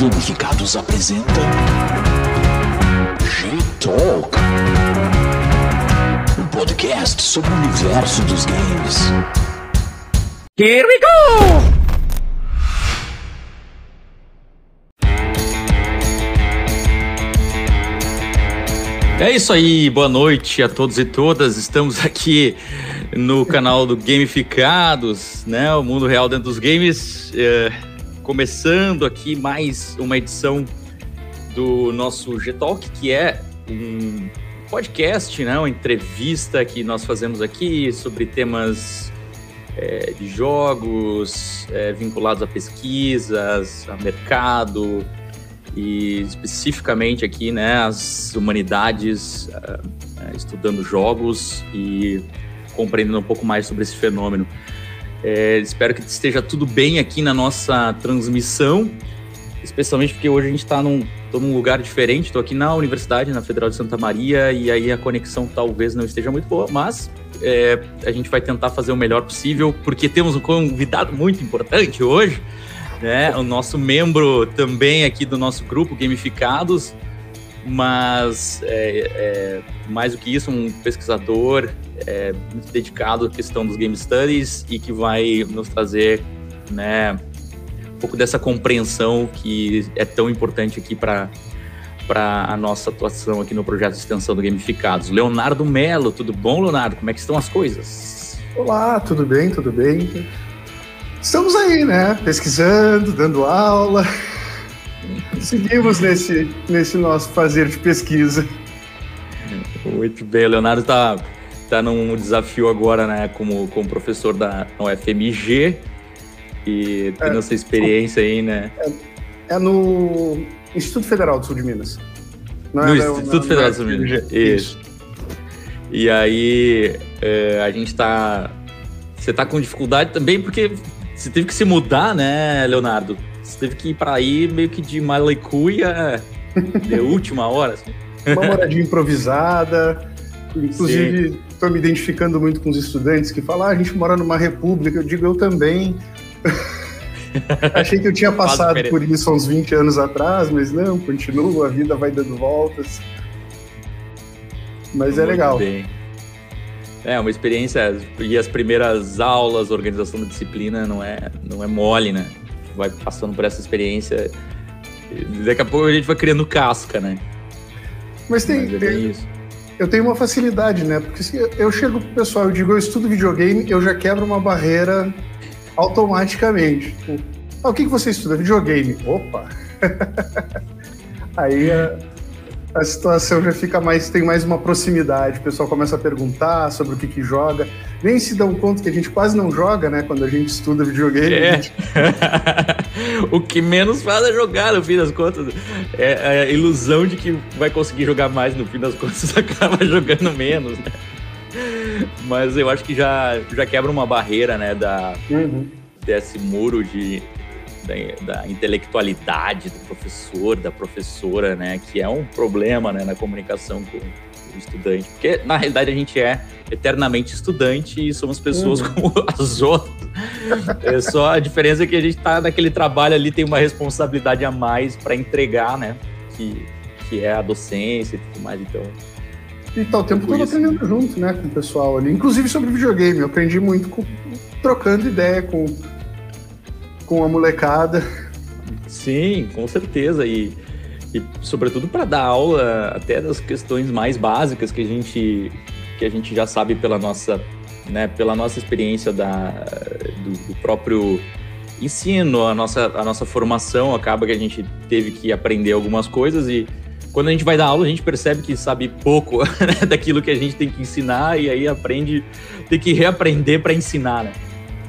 Gamificados apresenta G-Talk, um podcast sobre o universo dos games. Here we go! É isso aí, boa noite a todos e todas. Estamos aqui no canal do Gamificados, né? O mundo real dentro dos games. É, começando aqui mais uma edição do nosso G-Talk, que é um podcast, né? Uma entrevista que nós fazemos aqui sobre temas é, de jogos é, vinculados a pesquisas, a mercado, e especificamente aqui, né, as humanidades uh, estudando jogos e compreendendo um pouco mais sobre esse fenômeno. É, espero que esteja tudo bem aqui na nossa transmissão, especialmente porque hoje a gente está num, num lugar diferente. Estou aqui na Universidade, na Federal de Santa Maria, e aí a conexão talvez não esteja muito boa, mas é, a gente vai tentar fazer o melhor possível, porque temos um convidado muito importante hoje né? O nosso membro também aqui do nosso grupo Gamificados, mas é, é, mais do que isso, um pesquisador é, muito dedicado à questão dos game studies e que vai nos trazer, né, um pouco dessa compreensão que é tão importante aqui para para a nossa atuação aqui no projeto de extensão do Gamificados. Leonardo Melo, tudo bom, Leonardo? Como é que estão as coisas? Olá, tudo bem, tudo bem. Estamos aí, né? Pesquisando, dando aula. Seguimos nesse, nesse nosso fazer de pesquisa. Muito bem, Leonardo está tá num desafio agora, né, como, como professor da UFMG e tendo é, essa experiência aí, né? É, é, no Instituto Federal do Sul de Minas. Não no é, Instituto Federal do Sul de Minas. Isso. Isso. E aí, é, a gente está. Você está com dificuldade também porque você teve que se mudar, né, Leonardo? Você teve que ir para aí meio que de malecuia de última hora. Assim. Uma moradia improvisada. Inclusive, estou me identificando muito com os estudantes que falam: ah, a gente mora numa república. Eu digo, eu também. Achei que eu tinha passado por isso há uns 20 anos atrás, mas não, continua, a vida vai dando voltas. Mas é muito é legal. Bem. É, uma experiência e as primeiras aulas, organização da disciplina não é, não é mole, né? Vai passando por essa experiência daqui a pouco a gente vai criando casca, né? Mas tem, Mas é tem eu tenho uma facilidade, né? Porque se eu chego pro pessoal e digo eu estudo videogame, eu já quebro uma barreira automaticamente. Tipo, ah, o que, que você estuda? Videogame. Opa! Aí é a situação já fica mais, tem mais uma proximidade. O pessoal começa a perguntar sobre o que, que joga. Nem se dão conta que a gente quase não joga, né? Quando a gente estuda videogame. É. Gente... o que menos faz é jogar, no fim das contas. É, a ilusão de que vai conseguir jogar mais, no fim das contas, acaba jogando menos, né? Mas eu acho que já, já quebra uma barreira, né? Da, uhum. Desse muro de da, da, intelectualidade do professor, da professora, né? Que é um problema né, na comunicação com estudante. Porque, na realidade, a gente é eternamente estudante e somos pessoas uhum. como as outras. É só a diferença é que a gente está naquele trabalho ali, tem uma responsabilidade a mais para entregar, né? Que, que é a docência e tudo mais. Então, e tá o tempo todo aprendendo junto, né, com o pessoal ali. Inclusive sobre videogame, eu aprendi muito com, trocando ideia com com a molecada. Sim, com certeza. E, e sobretudo para dar aula até das questões mais básicas que a gente, que a gente já sabe pela nossa, né, pela nossa experiência da, do, do próprio ensino, a nossa, a nossa formação acaba que a gente teve que aprender algumas coisas e quando a gente vai dar aula, a gente percebe que sabe pouco né, daquilo que a gente tem que ensinar e aí aprende, tem que reaprender para ensinar, né?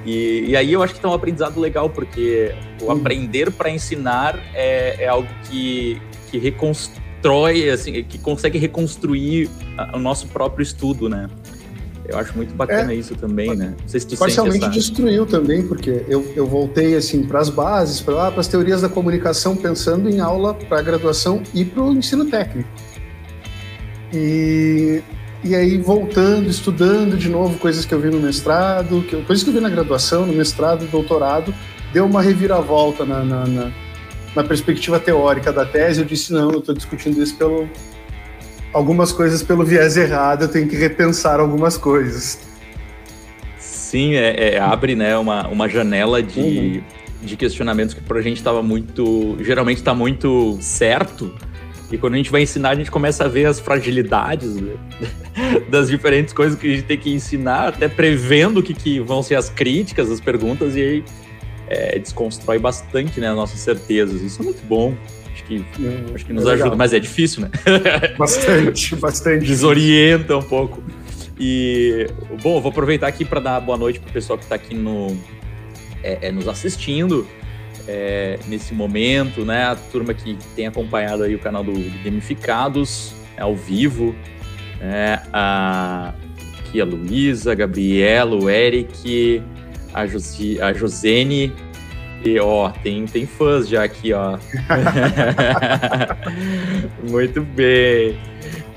E, e, aí eu acho que tá um aprendizado legal, porque o uhum. aprender para ensinar é, é, algo que, que reconstrói, assim, que consegue reconstruir o nosso próprio estudo, né? Eu acho muito bacana é, isso também, né? Não sei se tu parcialmente essa... destruiu também, porque eu, eu voltei assim para as bases, para as teorias da comunicação, pensando em aula para graduação e para o ensino técnico. E e aí voltando, estudando de novo coisas que eu vi no mestrado, que, coisas que eu vi na graduação, no mestrado, doutorado, deu uma reviravolta na, na, na, na perspectiva teórica da tese, eu disse, não, eu estou discutindo isso pelo... Algumas coisas pelo viés errado, eu tenho que repensar algumas coisas. Sim, é, é, abre né, uma, uma janela de, uhum. de questionamentos que para a gente estava muito. Geralmente está muito certo. E quando a gente vai ensinar, a gente começa a ver as fragilidades né, das diferentes coisas que a gente tem que ensinar, até prevendo o que, que vão ser as críticas, as perguntas, e aí é, desconstrói bastante né, as nossas certezas. Isso é muito bom. Acho que, hum, acho que nos é ajuda, mas é difícil, né? Bastante, bastante. Desorienta um pouco. E, bom, vou aproveitar aqui para dar boa noite para o pessoal que está aqui no, é, é, nos assistindo é, nesse momento, né? A turma que tem acompanhado aí o canal do, do Gamificados é, ao vivo, né? A, aqui a Luísa, a Gabriela, o Eric, a, Josi, a Josene, e ó, tem, tem fãs já aqui, ó. Muito bem.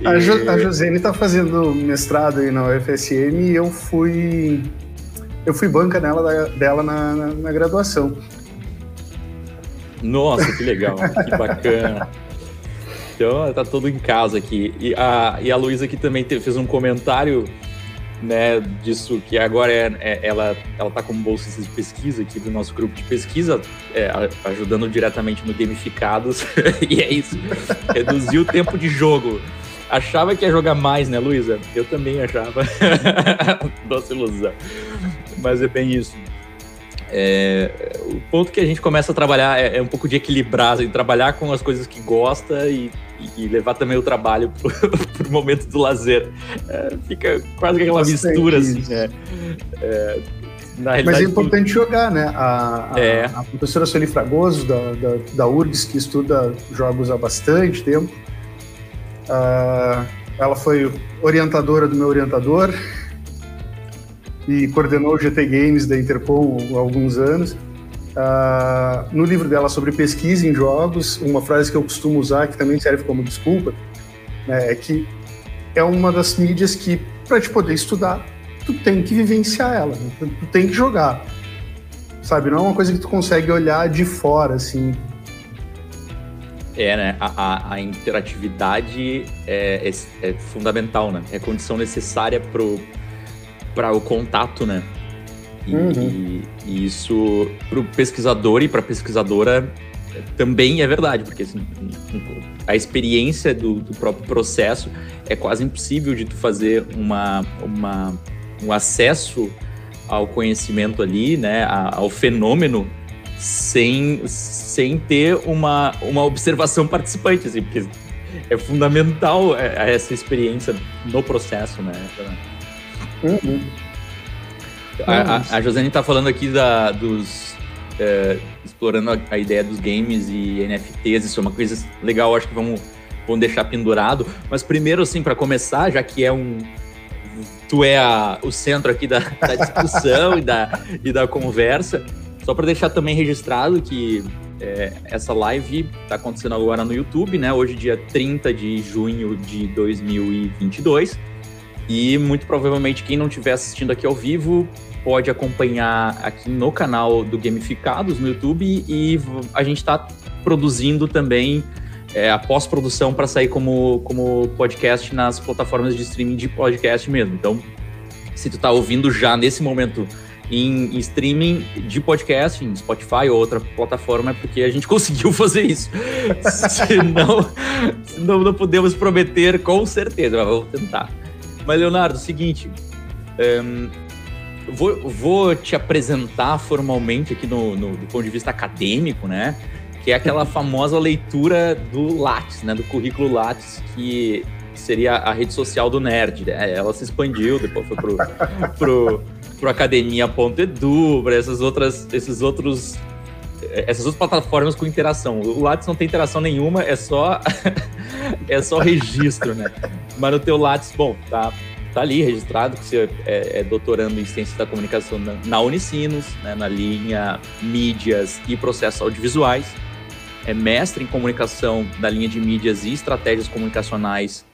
A, jo, a Josene tá fazendo mestrado aí na UFSM e eu fui. Eu fui banca nela, dela na, na, na graduação. Nossa, que legal, que bacana. Então, tá todo em casa aqui. E a, e a Luísa aqui também teve, fez um comentário né, disso que agora é, é, ela ela está como bolsista de pesquisa aqui do nosso grupo de pesquisa, é, ajudando diretamente no Gamificados, e é isso, reduzir o tempo de jogo. Achava que ia jogar mais, né, Luísa? Eu também achava. Doce ilusão. Mas é bem isso. É, o ponto que a gente começa a trabalhar é, é um pouco de equilibrar, assim, trabalhar com as coisas que gosta e, e, levar também o trabalho para o momento do lazer. É, fica quase aquela Bastante mistura, assim. É, é, Mas é importante jogar, né? A, a, é. a professora Sueli Fragoso, da, da, da URGS, que estuda jogos há bastante tempo, uh, ela foi orientadora do meu orientador e coordenou o GT Games da Interpol há alguns anos. Uh, no livro dela sobre pesquisa em jogos, uma frase que eu costumo usar, que também serve como desculpa, né, é que é uma das mídias que, para te poder estudar, tu tem que vivenciar ela, né? tu, tem que jogar. Sabe, não é uma coisa que tu consegue olhar de fora, assim, é, né? A, a, a interatividade é, é, é, fundamental, né? É condição necessária pro, para o contato, né? E, uhum. e, isso para o pesquisador e para a pesquisadora também é verdade, porque assim, a experiência do, do, próprio processo é quase impossível de tu fazer uma, uma, um acesso ao conhecimento ali, né, ao fenômeno, sem, sem ter uma, uma observação participante, assim, porque é fundamental é, essa experiência no processo, né? Uhum. A, a, a Josane está falando aqui da, dos. É, explorando a, a, ideia dos games e NFTs, isso é uma coisa legal, acho que vamos, vamos deixar pendurado. Mas primeiro, assim, para começar, já que é um. Tu é o centro aqui da, da discussão e, da, e da conversa, só para deixar também registrado que é, essa live está acontecendo agora no YouTube, né? Hoje, dia 30 de junho de 2022. E muito provavelmente quem não estiver assistindo aqui ao vivo pode acompanhar aqui no canal do Gamificados no YouTube e a gente está produzindo também é, a pós-produção para sair como, como podcast nas plataformas de streaming de podcast mesmo. Então, se tu está ouvindo já nesse momento em, em, streaming de podcast, em Spotify ou outra plataforma, é porque a gente conseguiu fazer isso. senão, senão não podemos prometer com certeza, mas vamos tentar. Mas, Leonardo, seguinte. Um, vou, vou te apresentar formalmente aqui no, no, do ponto de vista acadêmico, né? Que é aquela famosa leitura do Lattes, né? Do currículo Lattes, que seria a rede social do nerd. Né? Ela se expandiu, depois foi pro, pro, pro academia.edu, para essas outras, esses outros essas outras plataformas com interação. O Lattes não tem interação nenhuma, é só é só registro, né? Mas no teu Lattes, bom, tá, tá ali registrado que você é, é doutorando em Ciências da Comunicação na, na Unicinos, né, na linha Mídias e Processos Audiovisuais. É mestre em Comunicação da linha de Mídias e Estratégias Comunicacionais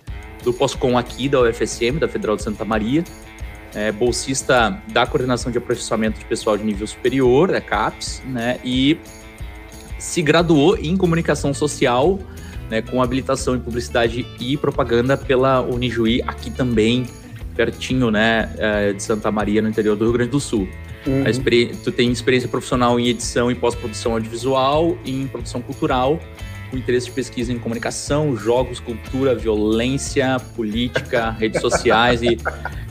do POSCOM aqui da UFSM, da Federal de Santa Maria. É bolsista da Coordenação de Aperfeiçoamento de Pessoal de Nível Superior, da CAPES, né? E se graduou em comunicação social, né, com habilitação em publicidade e propaganda pela Unijuí, aqui também, pertinho né, é, de Santa Maria, no interior do Rio Grande do Sul. Uhum. tu tem experiência profissional em edição e pós-produção audiovisual e em produção cultural, com interesse de pesquisa em comunicação, jogos, cultura, violência, política, redes sociais e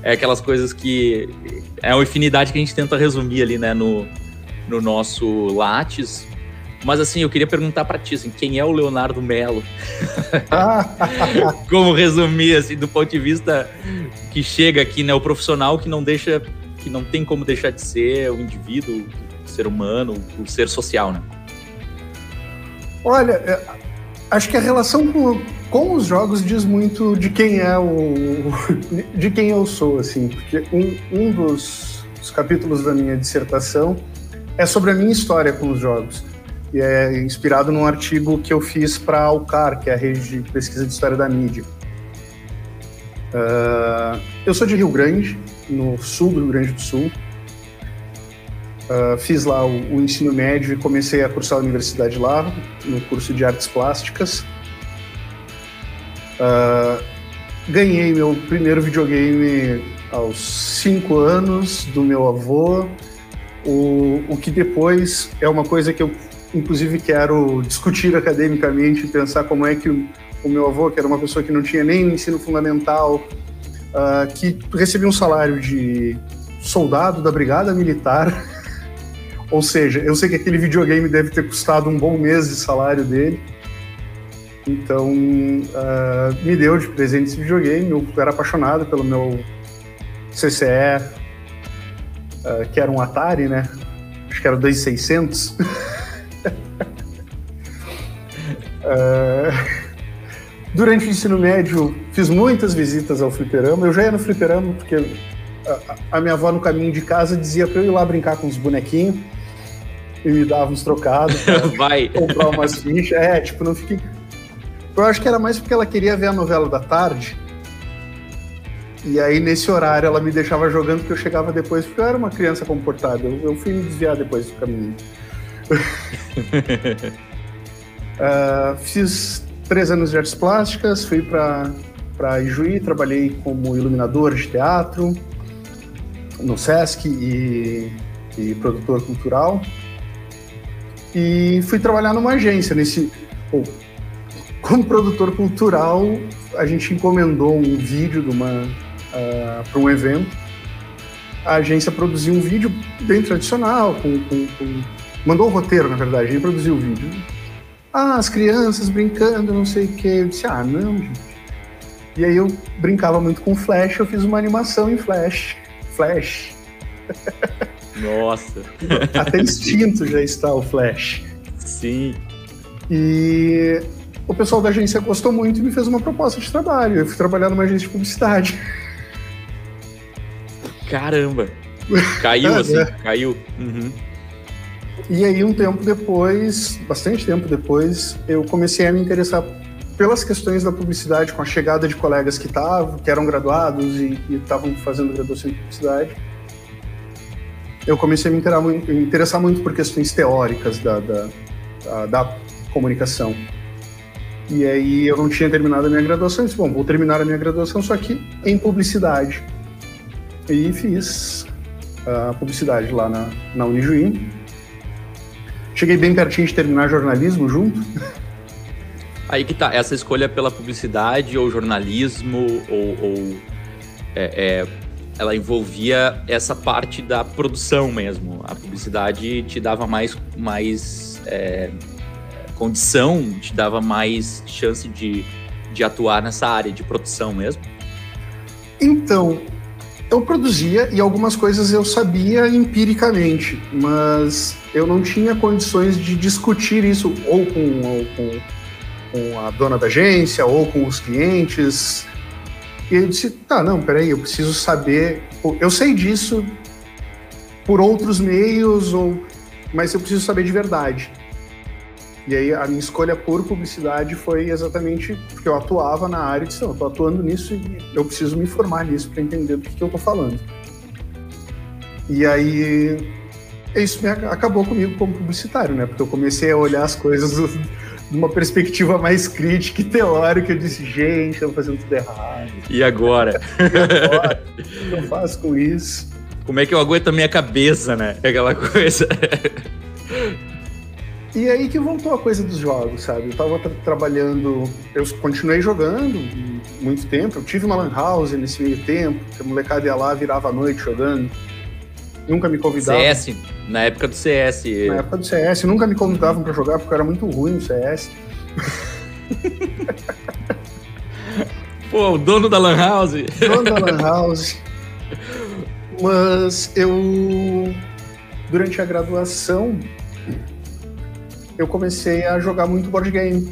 é aquelas coisas que é uma infinidade que a gente tenta resumir ali, né, no, no nosso Lattes. Mas assim, eu queria perguntar para ti, assim, quem é o Leonardo Melo? Como resumir, assim, do ponto de vista que chega aqui, né, o profissional que não deixa, que não tem como deixar de ser o indivíduo, o ser humano, o ser social, né? Olha, é, acho que a relação com, com os jogos diz muito de quem é o. de quem eu sou, assim, porque um, um dos, dos capítulos da minha dissertação é sobre a minha história com os jogos. E é inspirado num artigo que eu fiz para a Alcar, que é a rede de pesquisa de história da mídia. Uh, eu sou de Rio Grande, no sul do Rio Grande do Sul. Uh, fiz lá o, o, ensino médio e comecei a cursar a universidade lá, no curso de artes plásticas. Uh, ganhei meu primeiro videogame aos cinco anos do meu avô o, o que depois é uma coisa que eu, inclusive, quero discutir academicamente, pensar como é que o, o meu avô, que era uma pessoa que não tinha nem ensino fundamental, uh, que recebia um salário de soldado da Brigada Militar, ou seja, eu sei que aquele videogame deve ter custado um bom mês de salário dele. Então, uh, me deu de presente esse videogame. Eu era apaixonado pelo meu CCE uh, que era um Atari, né? Acho que era o 2600. uh, durante o ensino médio, fiz muitas visitas ao fliperama. Eu já ia no fliperama porque a, a minha avó no caminho de casa dizia para eu ir lá brincar com os bonequinhos e me dava uns trocados Vai. comprar umas fichas. É, tipo, não fiquei. Eu acho que era mais porque ela queria ver a novela da tarde e aí, nesse horário, ela me deixava jogando porque eu chegava depois, porque eu era uma criança comportada. Eu, eu fui me desviar depois do caminho. uh, fiz três anos de artes plásticas, fui para Ijuí, trabalhei como iluminador de teatro no Sesc e, e produtor cultural. E fui trabalhar numa agência nesse. Oh, como produtor cultural, a gente encomendou um vídeo de uma uh, ah, para um evento. A agência produziu um vídeo bem tradicional, com, com, com... mandou o roteiro, na verdade, gente produziu o vídeo. Ah, as crianças brincando, não sei o quê. Eu disse, ah, não, gente. E aí eu brincava muito com Flash, eu fiz uma animação em Flash. Flash. Nossa! Até instinto já está o Flash. Sim. E o pessoal da agência gostou muito e me fez uma proposta de trabalho. Eu fui trabalhar numa agência de publicidade. Caramba! Caiu assim, é. caiu. Uhum. E aí, um tempo depois, bastante tempo depois, eu comecei a me interessar pelas questões da publicidade, com a chegada de colegas que estavam, que eram graduados e estavam fazendo graduação em publicidade. Eu comecei a me interessar muito por questões teóricas da, da, da, da comunicação. E aí eu não tinha terminado a minha graduação, eu disse, bom, vou terminar a minha graduação, só que em publicidade e fiz a publicidade lá na, na. Cheguei bem pertinho de terminar jornalismo junto. Aí que tá, essa escolha pela publicidade ou jornalismo ou, ou é, é, ela envolvia essa parte da produção mesmo. A publicidade te dava mais, mais é, condição, te dava mais chance de, de atuar nessa área de produção mesmo? Então, eu produzia e algumas coisas eu sabia empiricamente, mas eu não tinha condições de discutir isso ou com, ou com, com a dona da agência ou com os clientes. E eu disse: tá, não, peraí, eu preciso saber. Eu sei disso por outros meios, ou, mas eu preciso saber de verdade. E aí a minha escolha por publicidade foi exatamente porque eu atuava na área e disse, não, eu tô atuando nisso e eu preciso me formar nisso para entender do que, que eu tô falando. E aí isso acabou comigo como publicitário, né? Porque eu comecei a olhar as coisas de uma perspectiva mais crítica e teórica. Eu disse, gente, estamos fazendo tudo errado. E agora? e agora? o que eu faço com isso? Como é que eu aguento a minha cabeça, né? Aquela coisa. E aí que voltou a coisa dos jogos, sabe? Eu tava tra trabalhando, eu continuei jogando muito tempo. Eu tive uma lan house nesse meio tempo, que a molecada ia lá, virava a noite jogando. Nunca me convidavam. CS, na época do CS. Na época do CS, nunca me convidavam para jogar porque eu era muito ruim no CS. Pô, o dono da lan house. Dono da lan house. Mas eu durante a graduação eu comecei a jogar muito board game.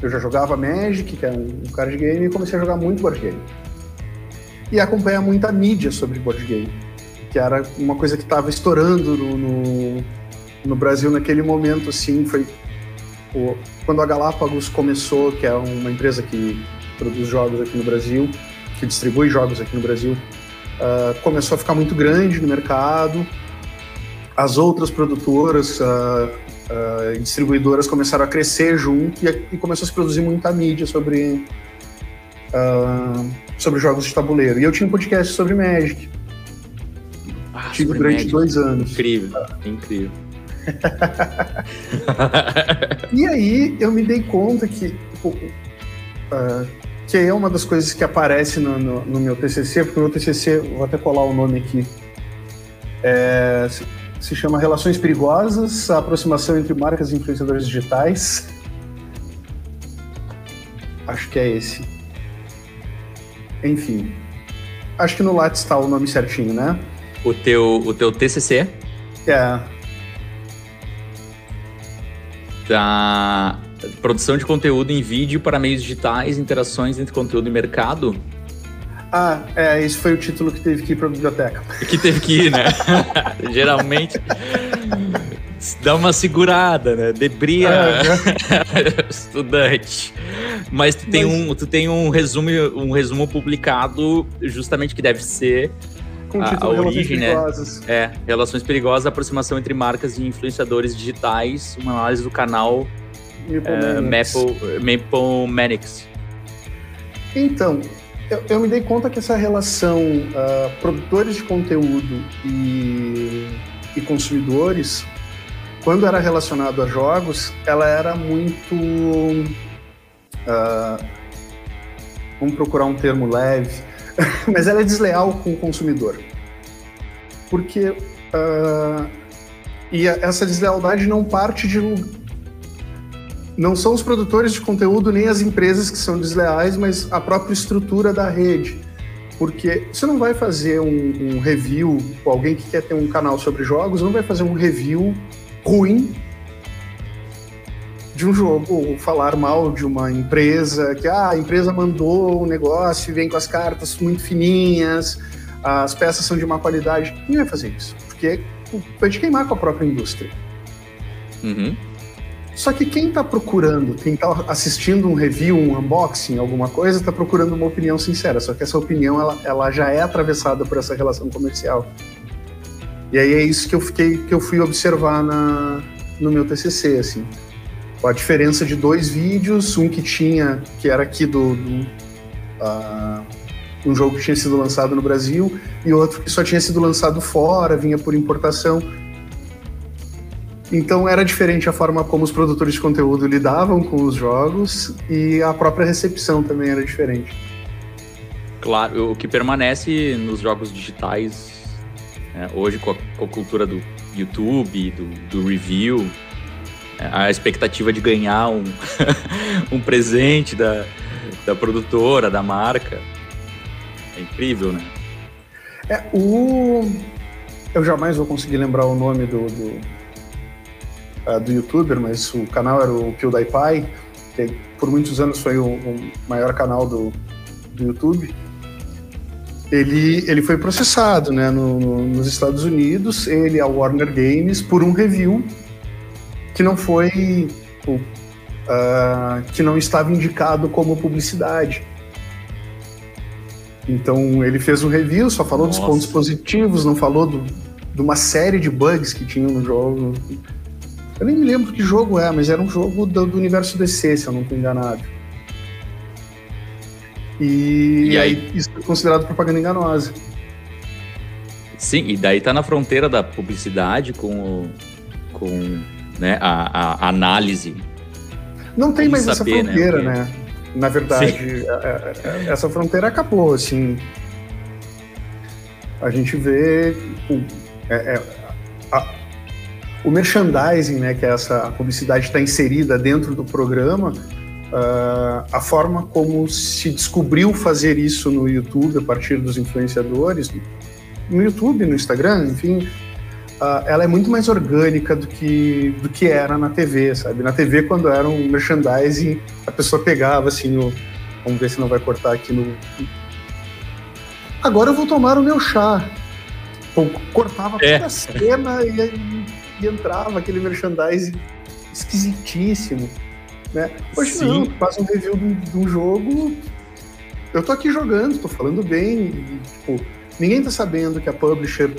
Eu já jogava Magic, que é um card game, e comecei a jogar muito board game. E acompanhar muita mídia sobre board game, que era uma coisa que estava estourando no, no, no, Brasil naquele momento, assim, foi o, quando a Galápagos começou, que é uma empresa que produz jogos aqui no Brasil, que distribui jogos aqui no Brasil, uh, começou a ficar muito grande no mercado. As outras produtoras uh, uh, distribuidoras começaram a crescer junto e, e, começou a se produzir muita mídia sobre, sobre jogos de tabuleiro. E eu tinha um podcast sobre Magic. Tive durante Magic. dois anos. Incrível, incrível. e aí eu me dei conta que tipo, uh, que é uma das coisas que aparece no, no, no meu TCC, porque o meu TCC, vou até colar o nome aqui, é, se chama Relações Perigosas, a aproximação entre marcas e influenciadores digitais. Acho que é esse. Enfim. Acho que no Lattes está o nome certinho, né? O teu, o teu TCC? É. Da produção de conteúdo em vídeo para meios digitais, interações entre conteúdo e mercado? Ah, é, esse foi o título que teve que ir para a biblioteca. Que teve que ir, né? Geralmente dá uma segurada, né? Debria é, estudante. Mas tu tem, Mas... Um, tu tem um, resumo, um resumo publicado justamente que deve ser com a, a origem, né? É, Relações Perigosas, aproximação entre marcas e influenciadores digitais, uma análise do canal uh, Maple, Maple Manix. Então, eu, eu, me dei conta que essa relação uh, produtores de conteúdo e, e, consumidores, quando era relacionado a jogos, ela era muito. Uh, vamos procurar um termo leve, mas ela é desleal com o consumidor. Porque. Uh, e essa deslealdade não parte de não são os produtores de conteúdo nem as empresas que são desleais, mas a própria estrutura da rede. Porque você não vai fazer um, um review, alguém que quer ter um canal sobre jogos, não vai fazer um review ruim de um jogo, ou falar mal de uma empresa, que ah, a empresa mandou um negócio e vem com as cartas muito fininhas, as peças são de má qualidade. Ninguém vai fazer isso, porque vai te queimar com a própria indústria. Uhum. Só que quem está procurando, quem está assistindo um review, um unboxing, alguma coisa, está procurando uma opinião sincera. Só que essa opinião ela, ela já é atravessada por essa relação comercial. E aí é isso que eu fiquei, que eu fui observar na, no meu TCC, assim. A diferença de dois vídeos, um que tinha, que era aqui do, do uh, um jogo que tinha sido lançado no Brasil e outro que só tinha sido lançado fora, vinha por importação então era diferente a forma como os produtores de conteúdo lidavam com os jogos e a própria recepção também era diferente. Claro, o que permanece nos jogos digitais, né, hoje com a, com a, cultura do YouTube, do, do review, a expectativa de ganhar um, um presente da, da produtora, da marca. É incrível, né? É, o... Eu jamais vou conseguir lembrar o nome do, do uh, do youtuber, mas o canal era o PewDiePie, que por muitos anos foi o, o maior canal do, do YouTube. Ele, ele foi processado né, no, no, nos Estados Unidos, ele a Warner Games, por um review que não foi. Uh, que não estava indicado como publicidade. Então ele fez um review, só falou Nossa. dos pontos positivos, não falou do, de uma série de bugs que tinham no jogo. Eu nem me lembro que jogo é, mas era um jogo do, do universo DC, se eu não estou enganado. E, e aí? isso é considerado propaganda enganosa. Sim, e daí tá na fronteira da publicidade com, com né, a, a análise. Não tem mais saber, essa né, fronteira, né? né? Na verdade, é, é, é, essa fronteira acabou, assim. A gente vê o, é, a, o merchandising, né, que é essa publicidade está inserida dentro do programa, uh, a forma como se descobriu fazer isso no YouTube a partir dos influenciadores, no YouTube, no Instagram, enfim, uh, ela é muito mais orgânica do que, do que era na TV, sabe? Na TV, quando era um merchandising, a pessoa pegava assim, o, vamos ver se não vai cortar aqui no. Agora eu vou tomar o meu chá. Cortava é. toda a cena e, e, entrava aquele merchandising esquisitíssimo. Né? Hoje Sim. não, faz um review de um jogo. Eu tô aqui jogando, tô falando bem. E, tipo, ninguém tá sabendo que a publisher,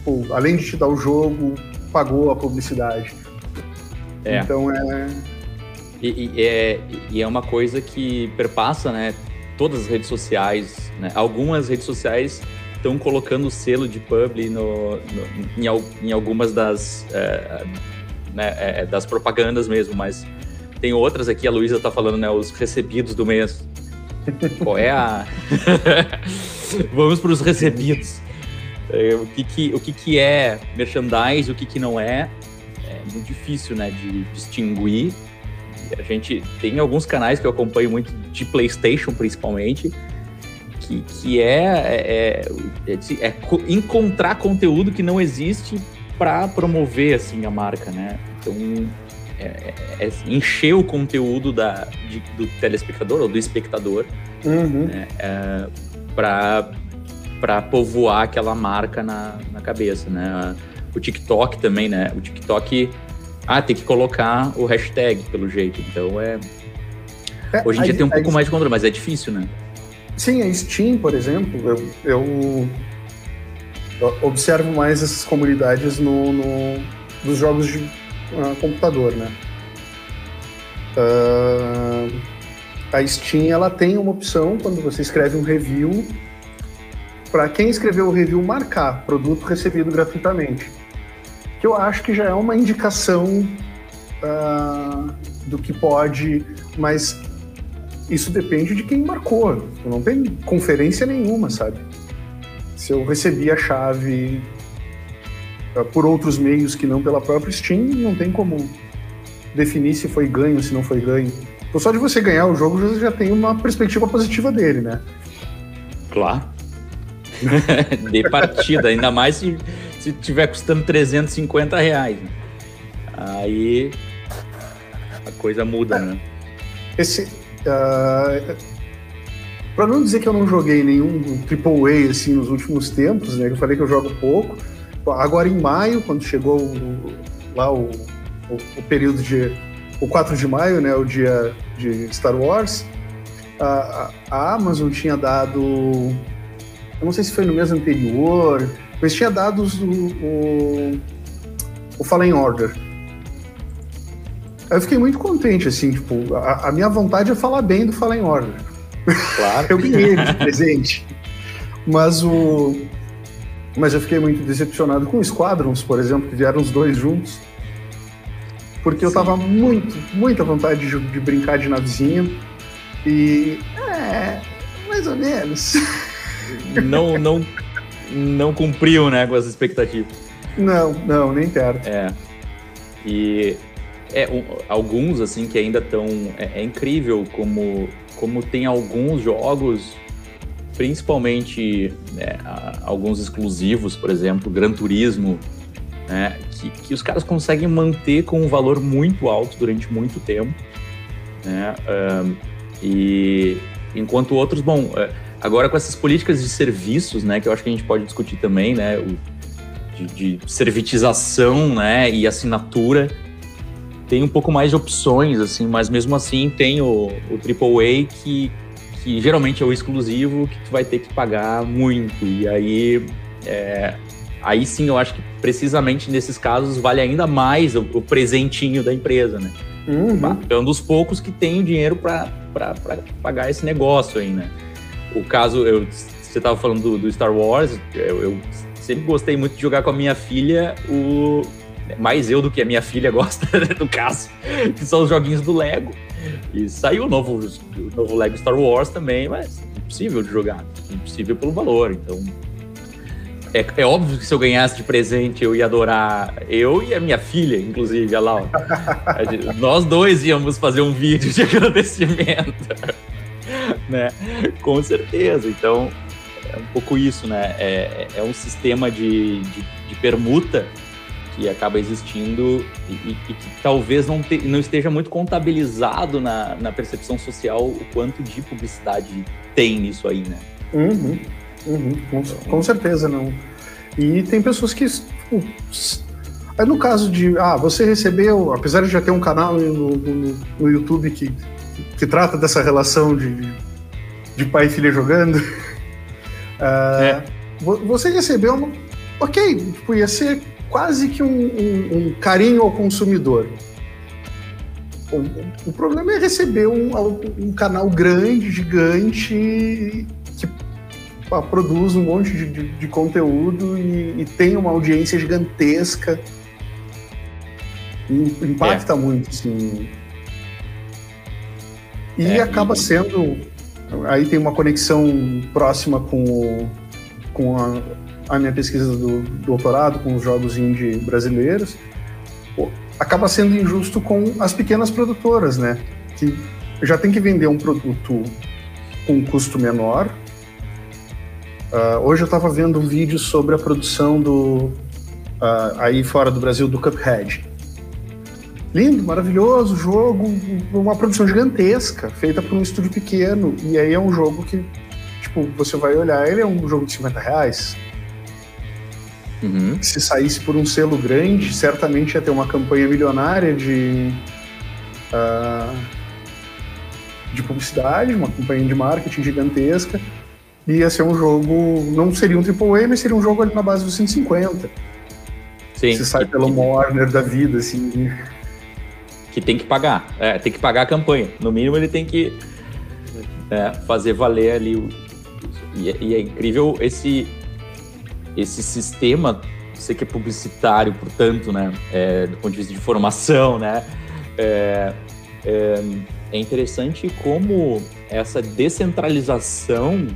tipo, além de te dar o jogo, pagou a publicidade. É. Então é. E, e, é, e é uma coisa que perpassa, né? Todas as redes sociais, né? Algumas redes sociais estão colocando o selo de publi no, no em, em, algumas das, é, né, é, das propagandas mesmo, mas tem outras aqui, a Luísa tá falando, né? Os recebidos do mês. Qual é a. Vamos para os recebidos. É, o que, que, o que, que é merchandise, o que, que não é, é muito difícil, né, de distinguir. A gente tem alguns canais que eu acompanho muito de PlayStation, principalmente, que, que é, é, é, é, é encontrar conteúdo que não existe para promover assim a marca, né? Então é, é, encher o conteúdo da, de, do telespectador ou do espectador uhum. né, é, para povoar aquela marca na, na cabeça, né? O TikTok também, né? O TikTok, ah, tem que colocar o hashtag pelo jeito, então é... é hoje em dia tem um pouco mais de controle, mas é difícil, né? Sim, a Steam, por exemplo, eu, eu, eu observo mais essas comunidades no, no, dos jogos de uh, computador, né? Uh, a Steam ela tem uma opção quando você escreve um review para quem escreveu o review marcar produto recebido gratuitamente, que eu acho que já é uma indicação uh, do que pode, mas isso depende de quem marcou. Não tem conferência nenhuma, sabe? Se eu recebi a chave uh, por outros meios que não pela própria Steam, não tem como definir se foi ganho, se não foi ganho. Então, só de você ganhar o jogo, você já tem uma perspectiva positiva dele, né? Claro. de partida, ainda mais se, se tiver custando 350 reais. Né? Aí a coisa muda, né? Esse. Uh, para não dizer que eu não joguei nenhum AAA assim nos últimos tempos, né? Eu falei que eu jogo pouco. Agora em maio, quando chegou o, lá o, o, o, período de. O 4 de maio, né? O dia de Star Wars, a, a Amazon tinha dado. Eu não sei se foi no mês anterior, mas tinha dado o, o, o Fallen Order. Eu fiquei muito contente, assim, tipo, a, a minha vontade é falar bem do Fallen Order. Claro. eu ganhei de presente. Mas o. Mas eu fiquei muito decepcionado com Squadrons, por exemplo, que vieram os dois juntos. Porque Sim. eu tava muito, muita vontade de, de brincar de navezinha. E. É. Mais ou menos. Não, não, não cumpriu, né, com as expectativas. Não, não, nem perto. É. E é, um, alguns, assim, que ainda estão. É, é, incrível como, como tem alguns jogos, principalmente né, alguns exclusivos, por exemplo, Gran Turismo, né, que, que os caras conseguem manter com um valor muito alto durante muito tempo. Né, um, e enquanto outros, bom, é, agora com essas políticas de serviços, né, que eu acho que a gente pode discutir também, né, o, de, de servitização, né, e assinatura tem um pouco mais de opções, assim, mas mesmo assim tem o, o AAA que, que geralmente é o exclusivo, que tu vai ter que pagar muito. E aí é, aí sim eu acho que precisamente nesses casos vale ainda mais o, o presentinho da empresa, né? Uhum. É um dos poucos que tem dinheiro para pagar esse negócio aí, né? O caso, eu, você estava falando do, do, Star Wars, eu, eu, sempre gostei muito de jogar com a minha filha, o mais eu do que a minha filha gosta, no caso, que são os joguinhos do Lego. E saiu o novo, o novo Lego Star Wars também, mas impossível de jogar, impossível pelo valor, então é, é, óbvio que se eu ganhasse de presente eu ia adorar eu e a minha filha, inclusive, a Laura. Nós dois íamos fazer um vídeo de agradecimento. né? Com certeza. Então, é um pouco isso, né? É, é um sistema de, de, de, permuta que acaba existindo e, e, e que talvez não, te, não esteja muito contabilizado na, na percepção social o quanto de publicidade tem nisso aí, né? Uhum. Uhum, com, com, certeza não. E tem pessoas que. Tipo, é no caso de. Ah, você recebeu, apesar de já ter um canal no, no, no YouTube que, que trata dessa relação de, de pai e filha jogando. uh, é. Você recebeu. Um, ok, tipo, ia ser quase que um, um, um carinho ao consumidor. O, o, problema é receber um, um canal grande, gigante, produz um monte de, de, de conteúdo e, e, tem uma audiência gigantesca. E impacta é. muito, assim. E é, acaba e... sendo. Aí tem uma conexão próxima com, com a, a minha pesquisa do doutorado, com os jogos indie brasileiros. Acaba sendo injusto com as pequenas produtoras, né? Que já tem que vender um produto com um custo menor, Uh, hoje eu estava vendo um vídeo sobre a produção do uh, aí fora do Brasil do Cuphead. Lindo, maravilhoso jogo, uma produção gigantesca, feita por um estúdio pequeno. E aí é um jogo que, tipo, você vai olhar, ele é um jogo de 50 reais. Uhum. Se saísse por um selo grande, certamente ia ter uma campanha milionária de, uh, de publicidade, uma campanha de marketing gigantesca ia ser um jogo, não seria um AAA, mas seria um jogo ali na base dos 150. Sim. Você sai pelo Warner da vida, assim. Que tem que pagar, é, tem que pagar a campanha. No mínimo ele tem que é, fazer valer ali. O, e, é, e, é incrível esse, esse sistema, você que é publicitário, portanto, né, é, do ponto de vista de formação, né, é, é, é interessante como essa descentralização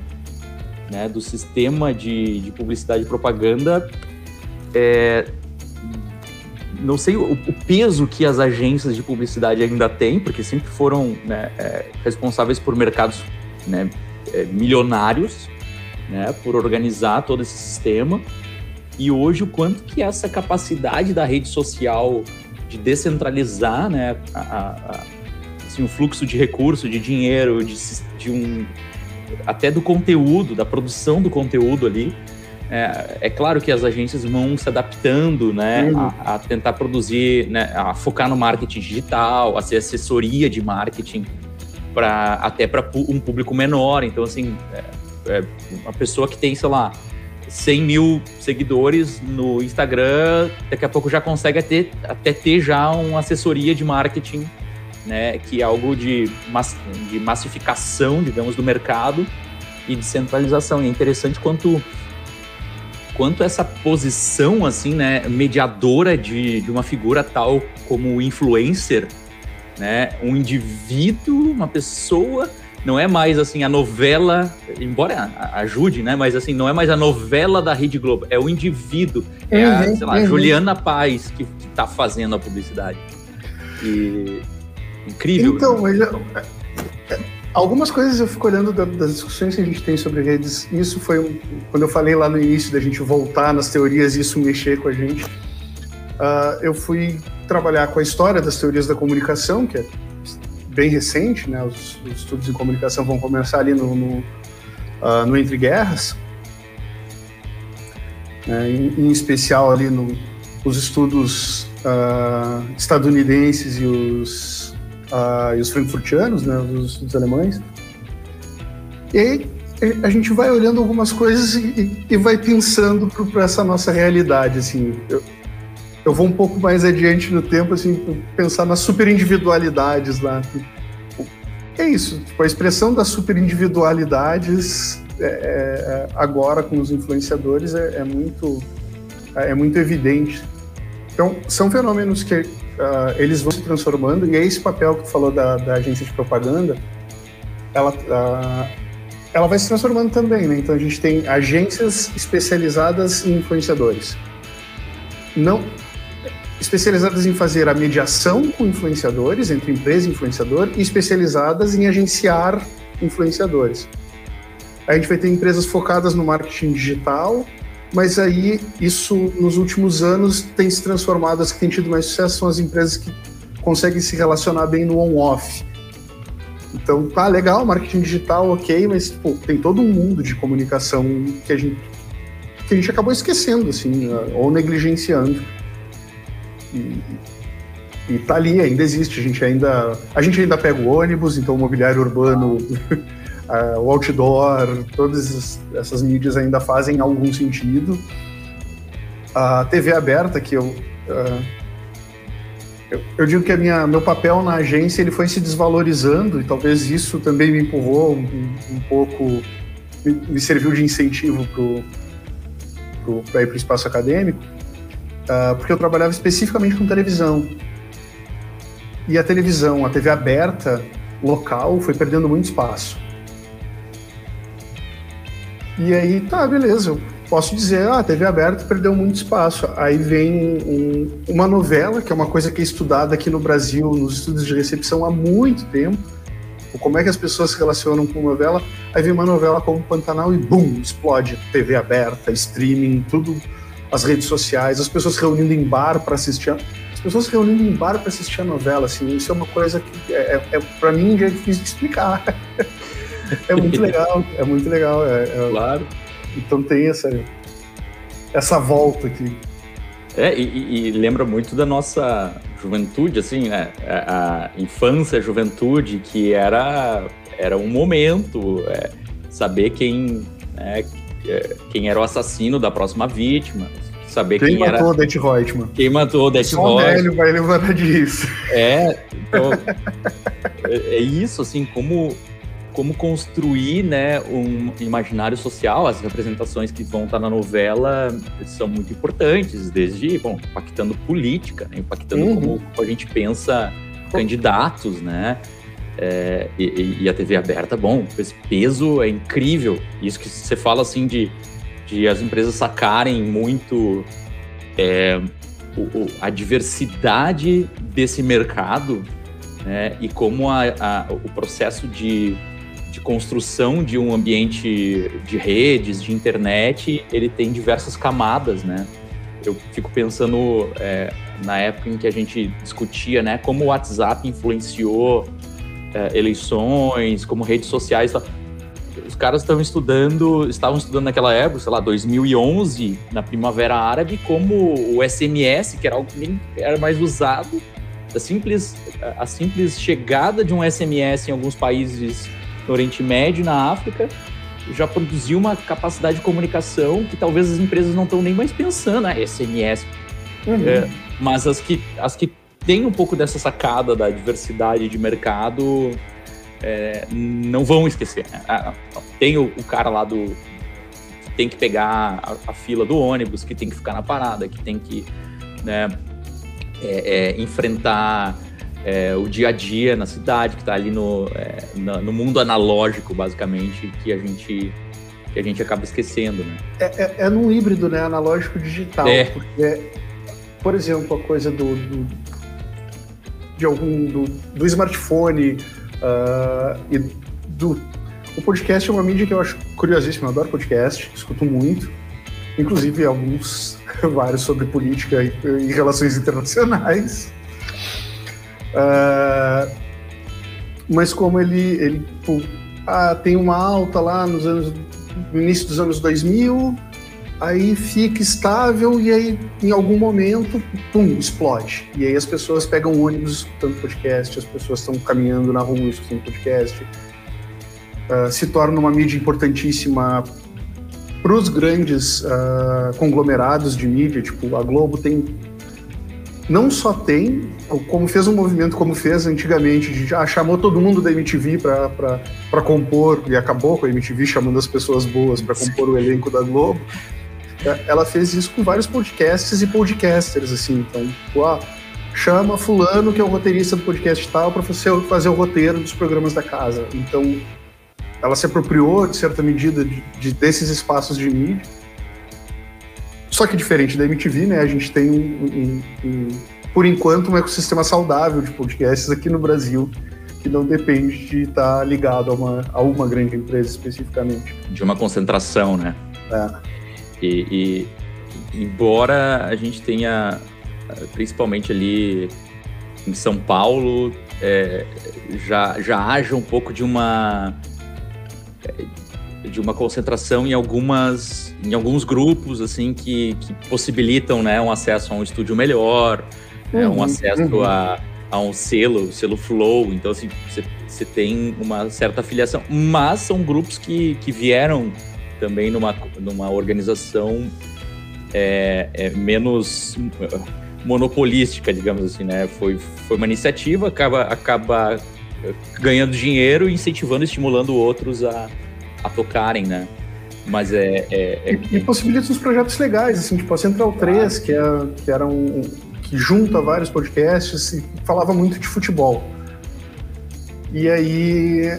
né, do sistema de, de publicidade e propaganda, é, não sei o, o, peso que as agências de publicidade ainda têm, porque sempre foram né, é, responsáveis por mercados né, é, milionários, né, por organizar todo esse sistema. E hoje o quanto que essa capacidade da rede social de descentralizar né, a, a, assim, o fluxo de recurso, de dinheiro, de, de um até do conteúdo, da produção do conteúdo ali. É, é claro que as agências vão se adaptando, né, uhum. a, a, tentar produzir, né, a focar no marketing digital, a ser assessoria de marketing para até para um público menor. Então, assim, é, é uma pessoa que tem, sei lá, 100 mil seguidores no Instagram, daqui a pouco já consegue até, até ter já uma assessoria de marketing né, que é algo de, mass, de massificação, digamos, do mercado e de centralização. E é interessante quanto quanto essa posição assim, né, mediadora de, de uma figura tal como o influencer, né, um indivíduo, uma pessoa, não é mais assim a novela, embora ajude, né, mas assim não é mais a novela da Rede Globo, é o indivíduo, é a, uhum, sei lá, uhum. Juliana Paz que está fazendo a publicidade. E, Incrível. Então, mas é, é, algumas coisas eu fico olhando das discussões que a gente tem sobre redes. Isso foi um, quando eu falei lá no início da gente voltar nas teorias e isso mexer com a gente. Uh, eu fui trabalhar com a história das teorias da comunicação, que é bem recente, né? Os, os estudos em comunicação vão começar ali no, no, uh, no Entre Guerras, né? em, em, especial ali no, os estudos uh, estadunidenses e os uh, e os frankfurtianos, né, os, os alemães. E a gente vai olhando algumas coisas e, e vai pensando para essa nossa realidade, assim. Eu, eu vou um pouco mais adiante no tempo, assim, pensar nas superindividualidades lá. É isso, tipo, a expressão das superindividualidades é, é, agora com os influenciadores é, é, muito é muito evidente. Então, são fenômenos que uh, eles vão se transformando e é esse papel que tu falou da, da agência de propaganda, ela, uh, ela vai se transformando também, né? Então, a gente tem agências especializadas em influenciadores. Não, especializadas em fazer a mediação com influenciadores, entre empresa e influenciador, e especializadas em agenciar influenciadores. A gente vai ter empresas focadas no marketing digital, mas aí isso nos últimos anos tem se transformado, as que têm tido mais sucesso são as empresas que conseguem se relacionar bem no on-off. Então, tá legal, marketing digital, ok, mas pô, tem todo um mundo de comunicação que a gente, que a gente acabou esquecendo, assim, ou negligenciando. E, e tá ali, ainda existe. A gente ainda, a gente ainda pega o ônibus, então o mobiliário urbano, uh, o outdoor, todas essas mídias ainda fazem algum sentido. A TV aberta, que eu, uh, eu, eu, digo que a minha, meu papel na agência ele foi se desvalorizando e talvez isso também me empurrou um, um pouco, me, me, serviu de incentivo para ir para o espaço acadêmico uh, porque eu trabalhava especificamente com televisão. E a televisão, a TV aberta, local, foi perdendo muito espaço. E aí, tá, beleza, eu posso dizer, ah, a TV aberta perdeu muito espaço. Aí vem um, uma novela, que é uma coisa que é estudada aqui no Brasil, nos estudos de recepção há muito tempo, como é que as pessoas se relacionam com novela. Aí vem uma novela como Pantanal e, bum, explode. TV aberta, streaming, tudo as redes sociais, as pessoas reunindo em bar para assistir. A... As pessoas reunindo em bar para assistir a novela, assim, isso é uma coisa que é, é, é para mim é difícil de explicar. é muito legal, é muito legal. É, é, claro. Então tem essa essa volta aqui. É, e, e, lembra muito da nossa juventude, assim, né? A, a infância, a juventude, que era, era um momento, é, saber quem, né, é, quem era o assassino da próxima vítima, saber quem, quem matou era... o Det Reutemann. Quem matou o Det Reutemann. Só velho vai lembrar disso. É, então, é, é, isso, assim, como, como construir, né, um imaginário social, as representações que vão estar na novela são muito importantes, desde, bom, impactando política, né, impactando uhum. como, a gente pensa candidatos, né, é, e, e, a TV aberta, bom, esse peso é incrível. Isso que você fala assim de, de as empresas sacarem muito é, o, a diversidade desse mercado né, e como a, a, o processo de, de construção de um ambiente de redes, de internet, ele tem diversas camadas, né? Eu fico pensando é, na época em que a gente discutia, né, como o WhatsApp influenciou é, eleições, como redes sociais. Tá? Os caras estavam estudando, estavam estudando naquela época, sei lá, 2011, na Primavera Árabe, como o SMS, que era algo que nem era mais usado, a simples, a simples chegada de um SMS em alguns países no Oriente Médio na África já produziu uma capacidade de comunicação que talvez as empresas não estão nem mais pensando, ah, SMS. Uhum. É, mas as que, as que tem um pouco dessa sacada da diversidade de mercado, é, não vão esquecer. Né? Ah, tem o, o, cara lá do. que tem que pegar a, a, fila do ônibus, que tem que ficar na parada, que tem que né, é, é, enfrentar é, o dia a dia na cidade, que está ali no, é, no mundo analógico, basicamente, que a gente que a gente acaba esquecendo, né? É, é, é num híbrido, né? Analógico digital. É. Porque, por exemplo, a coisa do, do de algum do, do smartphone uh, e do o podcast é uma mídia que eu acho curiosíssima, eu adoro podcast, escuto muito, inclusive alguns, vários sobre política e, e relações internacionais. Uh, mas como ele, ele pô, ah, tem uma alta lá nos anos, no início dos anos 2000, aí fica estável e aí em algum momento, pum, explode. E aí as pessoas pegam ônibus escutando podcast, as pessoas estão caminhando na rua escutando podcast. uh, se torna uma mídia importantíssima para os grandes uh, conglomerados de mídia, tipo a Globo tem não só tem, como fez um movimento como fez antigamente, de ah, chamou todo mundo da MTV para compor, e acabou com a MTV chamando as pessoas boas para compor o elenco da Globo. É, ela fez isso com vários podcasts e podcasters, assim. Então, tipo, ah, chama fulano, que é o roteirista do podcast tal, para fazer o roteiro dos programas da casa. Então, ela se apropriou, de certa medida, de, de desses espaços de mídia só que diferente da MTV, né? A gente tem, um, um, um, por enquanto, um ecossistema saudável de podcasts aqui no Brasil que não depende de estar ligado a uma, a uma grande empresa especificamente. De uma concentração, né? É. E, e embora a gente tenha, principalmente ali em São Paulo, é, já, já haja um pouco de uma de uma concentração em algumas em alguns grupos assim que, que possibilitam né um acesso a um estúdio melhor uhum, é, um acesso uhum. a, a um selo selo flow. Então assim você tem uma certa afiliação. Mas são grupos que, que vieram também numa, numa organização é, é menos monopolística digamos assim né? Foi foi uma iniciativa acaba acaba ganhando dinheiro incentivando estimulando outros a a tocarem, né? Mas é. é, é... E, e, possibilita uns projetos legais, assim, tipo a Central 3, que, é, que era um. que junta vários podcasts e falava muito de futebol. E aí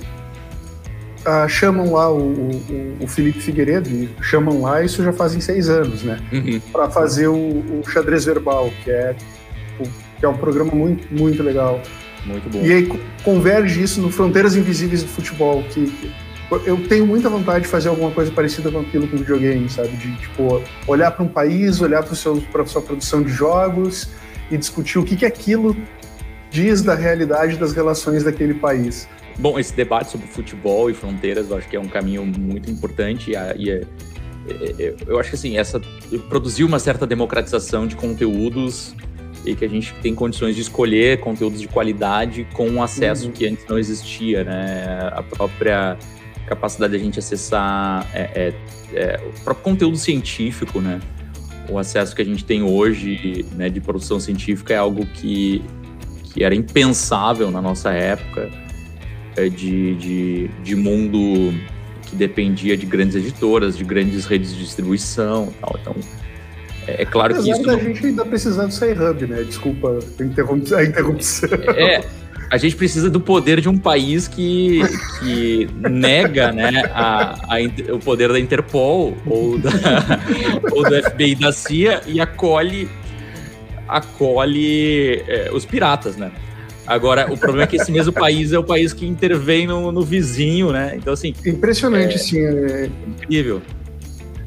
ah, chamam lá o, o, o, Felipe Figueiredo, chamam lá, isso já fazem seis anos, né? Uhum. Para fazer o, o, xadrez verbal, que é, que é um programa muito, muito legal. Muito bom. E aí converge isso no Fronteiras Invisíveis do Futebol, que eu tenho muita vontade de fazer alguma coisa parecida com aquilo com videogame, sabe? De tipo olhar para um país, olhar para a sua produção de jogos e discutir o que, que aquilo diz da realidade das relações daquele país. Bom, esse debate sobre futebol e fronteiras, eu acho que é um caminho muito importante e, é, é, é, eu acho que assim essa produzir uma certa democratização de conteúdos e que a gente tem condições de escolher conteúdos de qualidade com um acesso uhum. que antes não existia, né? A própria capacidade de a gente acessar é, é, é, o próprio conteúdo científico, né? O acesso que a gente tem hoje né, de produção científica é algo que, que era impensável na nossa época é, de, de, de mundo que dependia de grandes editoras, de grandes redes de distribuição tal. Então, é, é claro Apesar que isso... a gente ainda precisando sair hub, né? Desculpa a interrupção. É, a gente precisa do poder de um país que, que nega né, a, a, o poder da Interpol ou, da, ou do FBI da CIA e acolhe, acolhe é, os piratas, né? Agora, o problema é que esse mesmo país é o país que intervém no, no vizinho, né? Então, assim. Impressionante, é, sim. É... Incrível.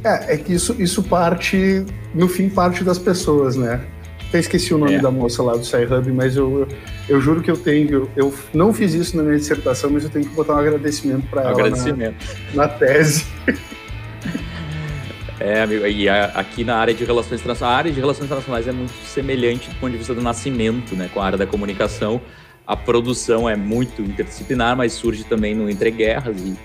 É, é que isso, isso parte, no fim, parte das pessoas, né? Até esqueci o nome é. da moça lá do SciHub, mas eu, eu, eu, juro que eu tenho. Eu não fiz isso na minha dissertação, mas eu tenho que botar um agradecimento para ela agradecimento. Na, na tese. É, amigo, e a, aqui na área de relações internacionais, a área de relações internacionais é muito semelhante do ponto de vista do nascimento, né, com a área da comunicação. A produção é muito interdisciplinar, mas surge também no entreguerras e,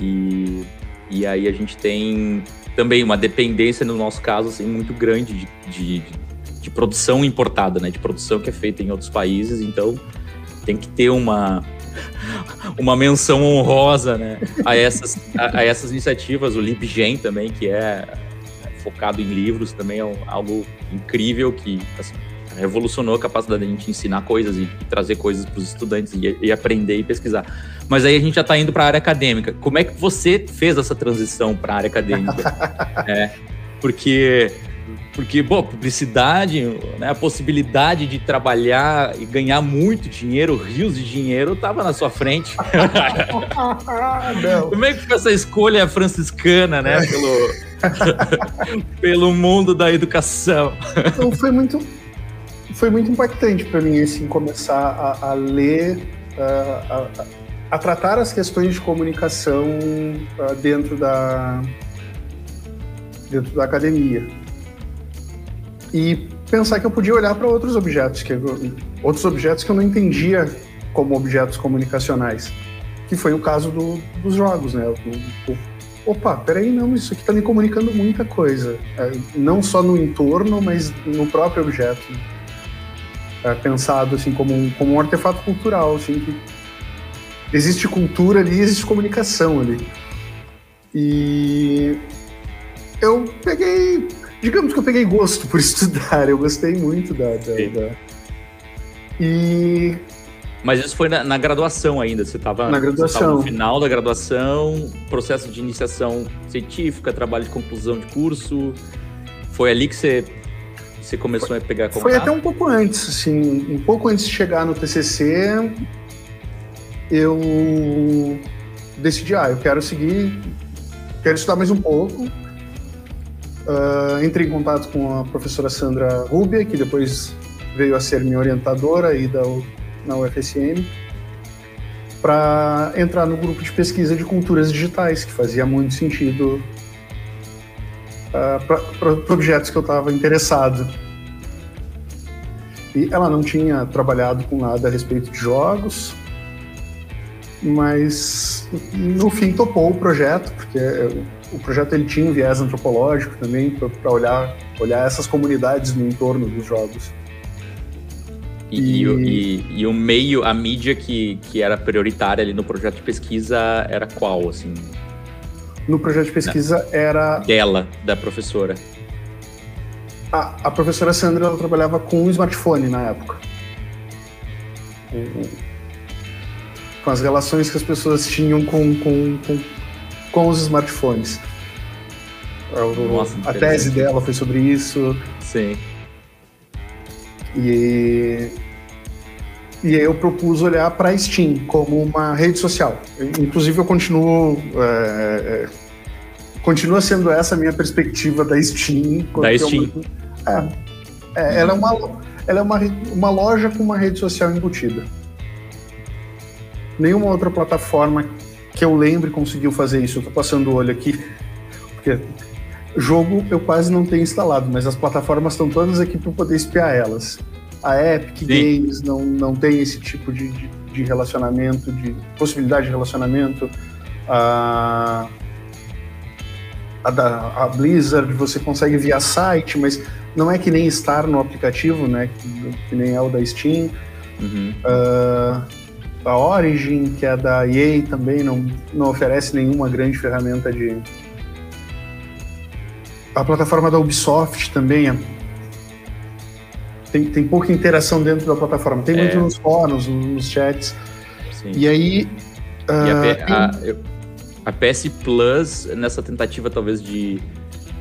e, e aí a gente tem também uma dependência, no nosso caso, assim, muito grande de, de, de produção importada, né? De produção que é feita em outros países, então tem que ter uma uma menção honrosa, né? A essas, a, a essas iniciativas, o LibGen também, que é focado em livros, também é algo incrível que assim, revolucionou a capacidade de a gente ensinar coisas e, e trazer coisas para os estudantes e, e, aprender e pesquisar. Mas aí a gente já está indo para a área acadêmica. Como é que você fez essa transição para a área acadêmica? é, porque porque, bom, publicidade, né, a possibilidade de trabalhar e ganhar muito dinheiro, rios de dinheiro, estava na sua frente. Como é que foi essa escolha franciscana, né, pelo, pelo mundo da educação? Então, foi muito, foi muito impactante para mim, assim, começar a, a ler, a, a, a, tratar as questões de comunicação uh, dentro da dentro da academia e pensar que eu podia olhar para outros objetos, que eu, outros objetos que eu não entendia como objetos comunicacionais, que foi o caso do, dos jogos, né? O, o, opa, peraí, não, isso aqui está me comunicando muita coisa. É, não só no entorno, mas no próprio objeto. É, pensado assim como um, como um artefato cultural, assim, que existe cultura ali, existe comunicação ali. E eu peguei, digamos que eu peguei gosto por estudar, eu gostei muito da, da, da... e mas isso foi na, na graduação ainda, você estava no final da graduação, processo de iniciação científica, trabalho de conclusão de curso. Foi ali que você, você começou foi, a pegar contato? Foi até um pouco antes, assim, um pouco antes de chegar no TCC, eu decidi, ah, eu quero seguir, quero estudar mais um pouco. Uh, entrei em contato com a professora Sandra Rubia, que depois veio a ser minha orientadora aí da na UFSM para entrar no grupo de pesquisa de culturas digitais, que fazia muito sentido uh, para objetos que eu estava interessado. E ela não tinha trabalhado com nada a respeito de jogos, mas no fim topou o projeto, porque o projeto ele tinha um viés antropológico também para olhar, olhar essas comunidades no entorno dos jogos. E, e... E, e, o meio, a mídia que, que era prioritária ali no projeto de pesquisa era qual, assim? No projeto de pesquisa Não. era... Dela, da professora. A, a professora Sandra, ela trabalhava com um smartphone na época. Com as relações que as pessoas tinham com, com, com, com os smartphones. Nossa, a tese dela foi sobre isso. Sim. E e aí eu propus olhar para a Steam como uma rede social. Inclusive eu continuo é, é, continua sendo essa a minha perspectiva da Steam. Da Steam. É, é, ela é, uma, ela é uma, uma loja com uma rede social embutida. Nenhuma outra plataforma que eu lembre conseguiu fazer isso. Eu tô passando o olho aqui, porque jogo eu quase não tenho instalado, mas as plataformas estão todas aqui para poder espiar elas. A Epic Sim. Games não, não tem esse tipo de, de, de, relacionamento, de possibilidade de relacionamento. A, a, da, a Blizzard você consegue via site, mas não é que nem estar no aplicativo, né? Que, que nem é o da Steam. Uhum. Uh, a Origin, que é da EA, também não, não oferece nenhuma grande ferramenta de. A plataforma da Ubisoft também é tem, tem pouca interação dentro da plataforma. Tem é. muito nos fóruns, nos chats. Sim. E aí. Uh, e a, a, a, PS Plus, nessa tentativa talvez de,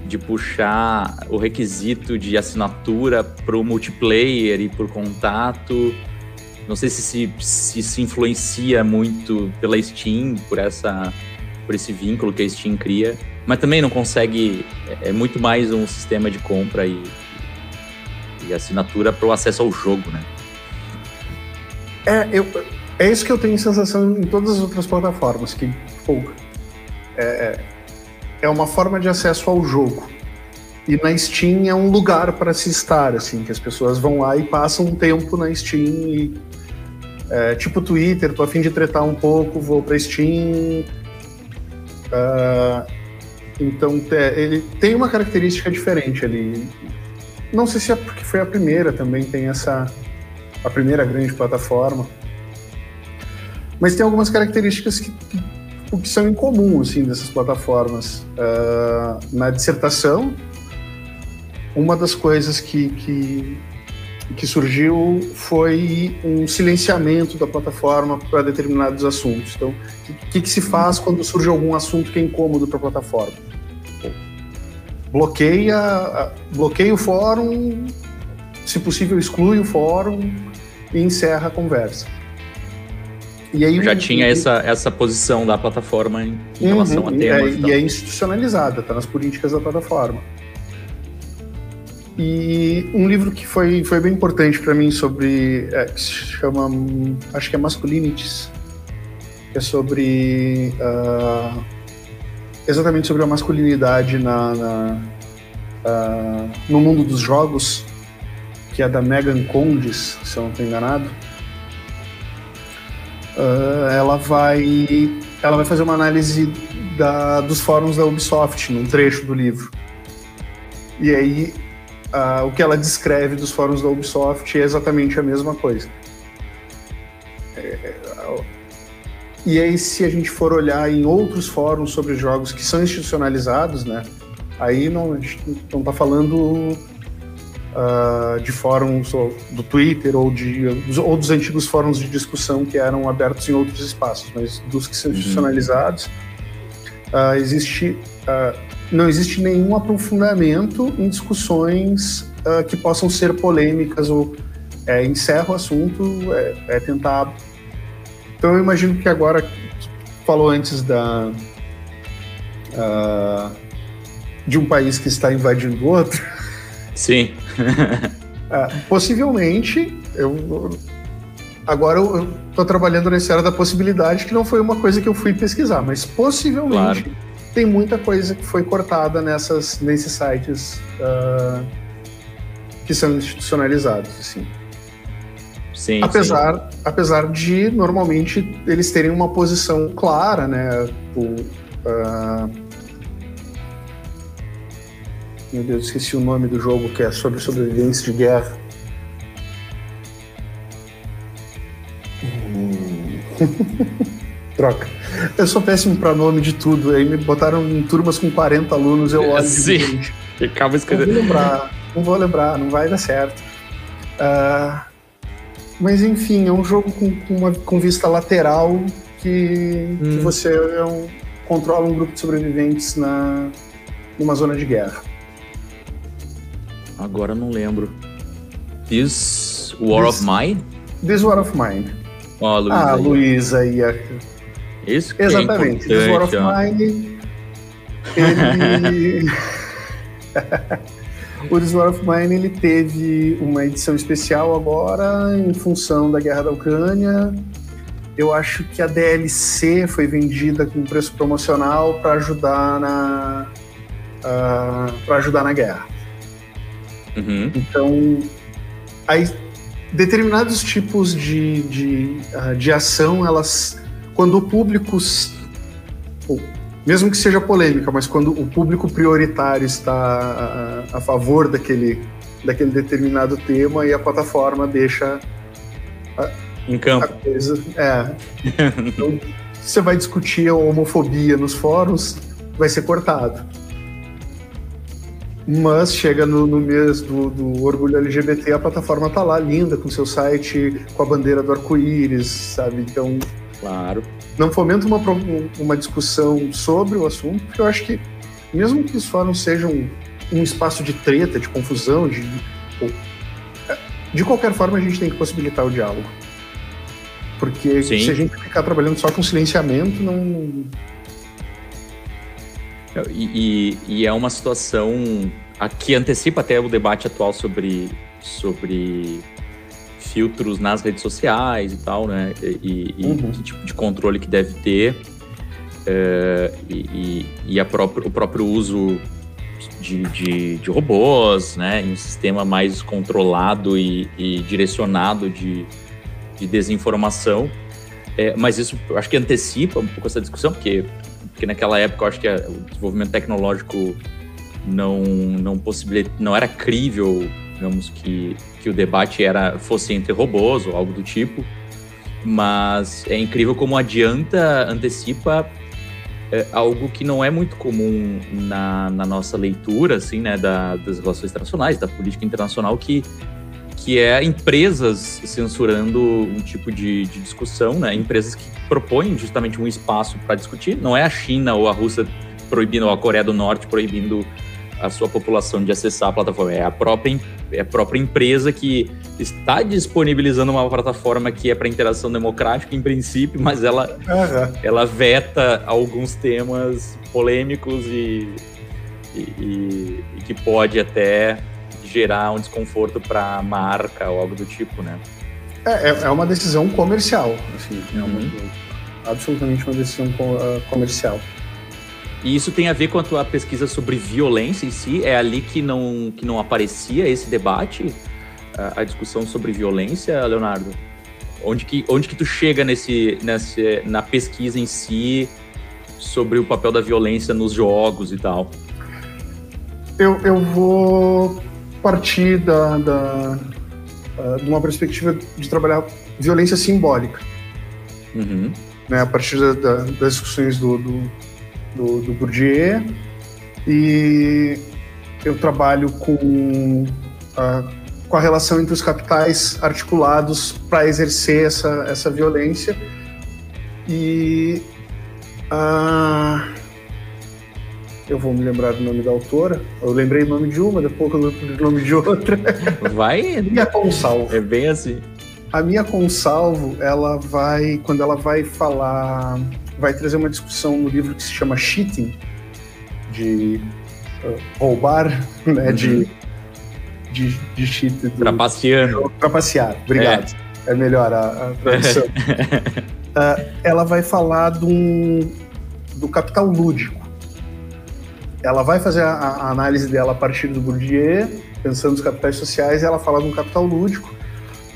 de puxar o requisito de assinatura para o multiplayer e por contato. Não sei se se, se se influencia muito pela Steam, por, essa, por esse vínculo que a Steam cria, mas também não consegue. É, é muito mais um sistema de compra e e assinatura para o acesso ao jogo, né? É, eu, é isso que eu tenho sensação em todas as outras plataformas, que pô, é, é, é uma forma de acesso ao jogo. E na Steam é um lugar para se estar, assim, que as pessoas vão lá e passam um tempo na Steam e, é, tipo Twitter, tô a fim de tretar um pouco, vou para Steam. Uh, então ele tem uma característica diferente ali. Não sei se é porque foi a primeira também, tem essa. a primeira grande plataforma. Mas tem algumas características que, que, que são em comum, assim, dessas plataformas. Uh, na dissertação, uma das coisas que, que, que surgiu foi um silenciamento da plataforma para determinados assuntos. Então, o que, que, se faz quando surge algum assunto que é incômodo para a plataforma? bloqueia, bloqueia o fórum, se possível exclui o fórum e encerra a conversa. E aí, já tinha essa, essa posição da plataforma em, em uhum, relação a temas. E é, e é institucionalizada, está nas políticas da plataforma. E um livro que foi, foi bem importante para mim sobre. É, que se chama. Acho que é Masculinities. Que é sobre. Uh, exatamente sobre a masculinidade na, na uh, no mundo dos jogos, que é da Megan Condes, se eu não estou enganado. Uh, ela vai, ela vai fazer uma análise da, dos fóruns da Ubisoft, num trecho do livro. E aí, uh, o que ela descreve dos fóruns da Ubisoft é exatamente a mesma coisa. É, e aí, se a gente for olhar em outros fóruns sobre jogos que são institucionalizados, né? Aí não, a gente não está falando uh, de fóruns do Twitter ou, de, ou dos antigos fóruns de discussão que eram abertos em outros espaços, mas dos que são uhum. institucionalizados, uh, existe, uh, não existe nenhum aprofundamento em discussões que possam ser polêmicas ou é, encerra o assunto, é, é tentar. Então eu imagino que agora falou antes da de um país que está invadindo outro. Sim. possivelmente, eu agora eu estou trabalhando nessa área da possibilidade, que não foi uma coisa que eu fui pesquisar, mas possivelmente claro. tem muita coisa que foi cortada nessas, nesses sites uh, que são institucionalizados, assim. Sim, apesar, sim. apesar de normalmente eles terem uma posição clara, né? O, uh, meu Deus, esqueci o nome do jogo que é sobre sobrevivência de guerra. Troca. Eu sou péssimo para nome de tudo. Aí me botaram em turmas com 40 alunos, eu olho Sim. de Acaba escrevendo. Não vou lembrar, não vou lembrar, não vai dar certo. Uh, mas enfim, é um jogo com, com, uma, com vista lateral que, hum. que você é um, controla um grupo de sobreviventes na, numa zona de guerra. Agora não lembro. This War This, of Mine? This War of Mine. Oh, Luiz ah, Luiz aí. Isso que é Exatamente. É ó. Mine. Ele. o War of Mine ele teve uma edição especial agora em função da guerra da Ucrânia. Eu acho que a DLC foi vendida com preço promocional para ajudar na uh, para ajudar na guerra. Uhum. Então, aí, determinados tipos de, de, uh, de ação, elas, quando o público, mesmo que seja polêmica, mas quando o público prioritário está a, a favor daquele, daquele determinado tema e a plataforma deixa a, em campo. Coisa, é. então, você vai discutir a homofobia nos fóruns, vai ser cortado. Mas chega no, no mês do, do, orgulho LGBT, a plataforma tá lá linda, com seu site, com a bandeira do arco-íris, sabe? Então. Claro. Não fomenta uma, uma discussão sobre o assunto, porque eu acho que, mesmo que os fóruns sejam um espaço de treta, de confusão, de. É, de qualquer forma, a gente tem que possibilitar o diálogo. Porque Sim. se a gente ficar trabalhando só com silenciamento, não e, e, e, é uma situação que antecipa até o debate atual sobre, sobre filtros nas redes sociais e tal, né? E, e uhum. que tipo de controle que deve ter. Uh, e, e a próprio, o próprio uso de, de, de, robôs, né? Em um sistema mais controlado e, e direcionado de, de desinformação. É, mas isso acho que antecipa um pouco essa discussão, porque porque naquela época eu acho que o desenvolvimento tecnológico não não possibilita, não era crível, digamos que que o debate era fosse entre robôs ou algo do tipo. Mas é incrível como adianta, antecipa é, algo que não é muito comum na, na nossa leitura, assim, né, da, das relações internacionais, da política internacional, que que é empresas censurando um tipo de, de discussão, né? Empresas que propõem justamente um espaço para discutir. Não é a China ou a Rússia proibindo, ou a Coreia do Norte proibindo a sua população de acessar a plataforma. É a própria, é a própria empresa que está disponibilizando uma plataforma que é para interação democrática, em princípio, mas ela, uhum. ela veta alguns temas polêmicos e, e, e, e que pode até gerar um desconforto para a marca ou algo do tipo, né? É, é, é uma decisão comercial, assim, é uma, uhum. absolutamente uma decisão uh, comercial. E isso tem a ver com a tua pesquisa sobre violência em si? É ali que não, que não aparecia esse debate, a discussão sobre violência, Leonardo? Onde que, onde que tu chega nesse, nesse, na pesquisa em si sobre o papel da violência nos jogos e tal? Eu, eu vou partir da, da, uh, de uma perspectiva de trabalhar violência simbólica. Uhum. Né, a partir da, da, das discussões do, do, do, do Bourdieu e eu trabalho com a, com a relação entre os capitais articulados para exercer essa, essa violência e a, eu vou me lembrar do nome da autora. Eu lembrei o nome de uma, depois eu lembro o nome de outra. Vai? Minha Consalvo. É bem assim. A minha Consalvo, ela vai, quando ela vai falar, vai trazer uma discussão no livro que se chama Cheating, de uh, roubar, né, uhum. de, de, de cheat. Do, Trapaceando. Trapacear, obrigado. É, é melhor a, a tradução. uh, ela vai falar de um, do capital lúdico ela vai fazer a, a, análise dela a partir do Bourdieu, pensando nos capitais sociais, e ela fala de um capital lúdico.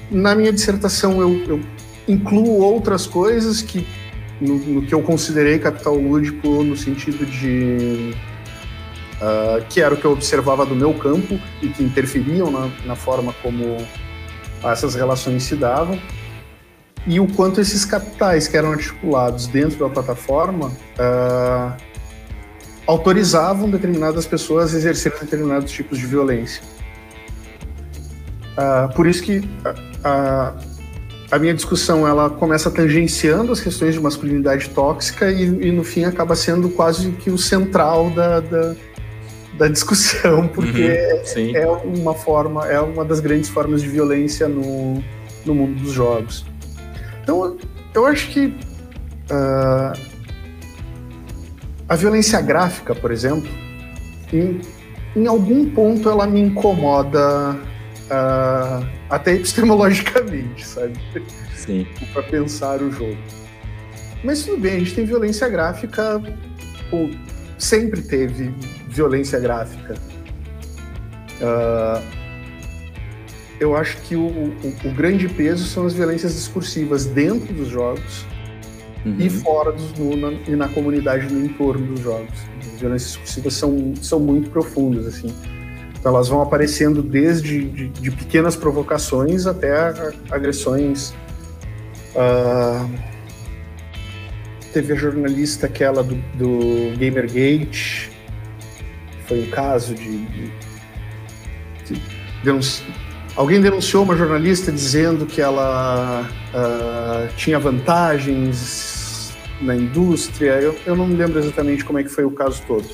Na minha dissertação, eu, eu incluo outras coisas que, no, no, que eu considerei capital lúdico, no sentido de. Uh, que era o que eu observava do meu campo e que interferiam na, na forma como essas relações se davam e o quanto esses capitais que eram articulados dentro da plataforma uh, autorizavam determinadas pessoas a exercerem determinados tipos de violência. Uh, por isso que a, a, minha discussão ela começa tangenciando as questões de masculinidade tóxica e, e no fim acaba sendo quase que o central da, da, da discussão, porque uhum, é uma forma, é uma das grandes formas de violência no, no mundo dos jogos. Então, eu acho que uh, a violência gráfica, por exemplo, em, em algum ponto ela me incomoda uh, até epistemologicamente, sabe? Sim. Para pensar o jogo. Mas tudo bem, a gente tem violência gráfica, ou sempre teve violência gráfica. Uh, eu acho que o, o, o, grande peso são as violências discursivas dentro dos jogos uhum. e fora dos, no, na, e na comunidade no entorno dos jogos. As violências discursivas são, são muito profundas, assim. Então elas vão aparecendo desde de, de pequenas provocações até agressões. Uh, teve a jornalista aquela do, do Gamergate, foi um caso de, de, de denunci... alguém denunciou uma jornalista dizendo que ela uh, tinha vantagens na indústria. Eu, eu não me lembro exatamente como é que foi o caso todo.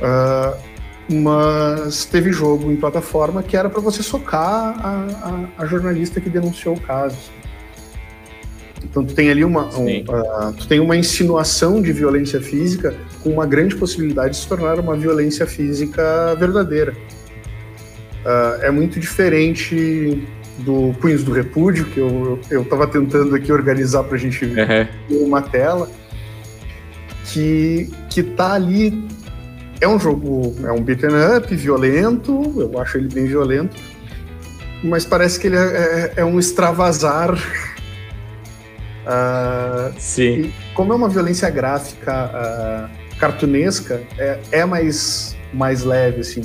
Uh, mas teve jogo em plataforma que era para você socar a, a, a, jornalista que denunciou o caso. Então tu tem ali uma, um, uh, tu tem uma insinuação de violência física com uma grande possibilidade de se tornar uma violência física verdadeira. Uh, é muito diferente do Punhos do Repúdio, que eu, eu tava tentando aqui organizar pra gente uhum. ver uma tela, que, que tá ali. É um jogo, é um beat'em up violento, eu acho ele bem violento, mas parece que ele é, é, é um extravasar. uh, Sim. como é uma violência gráfica uh, cartunesca, é, é mais, mais leve, assim.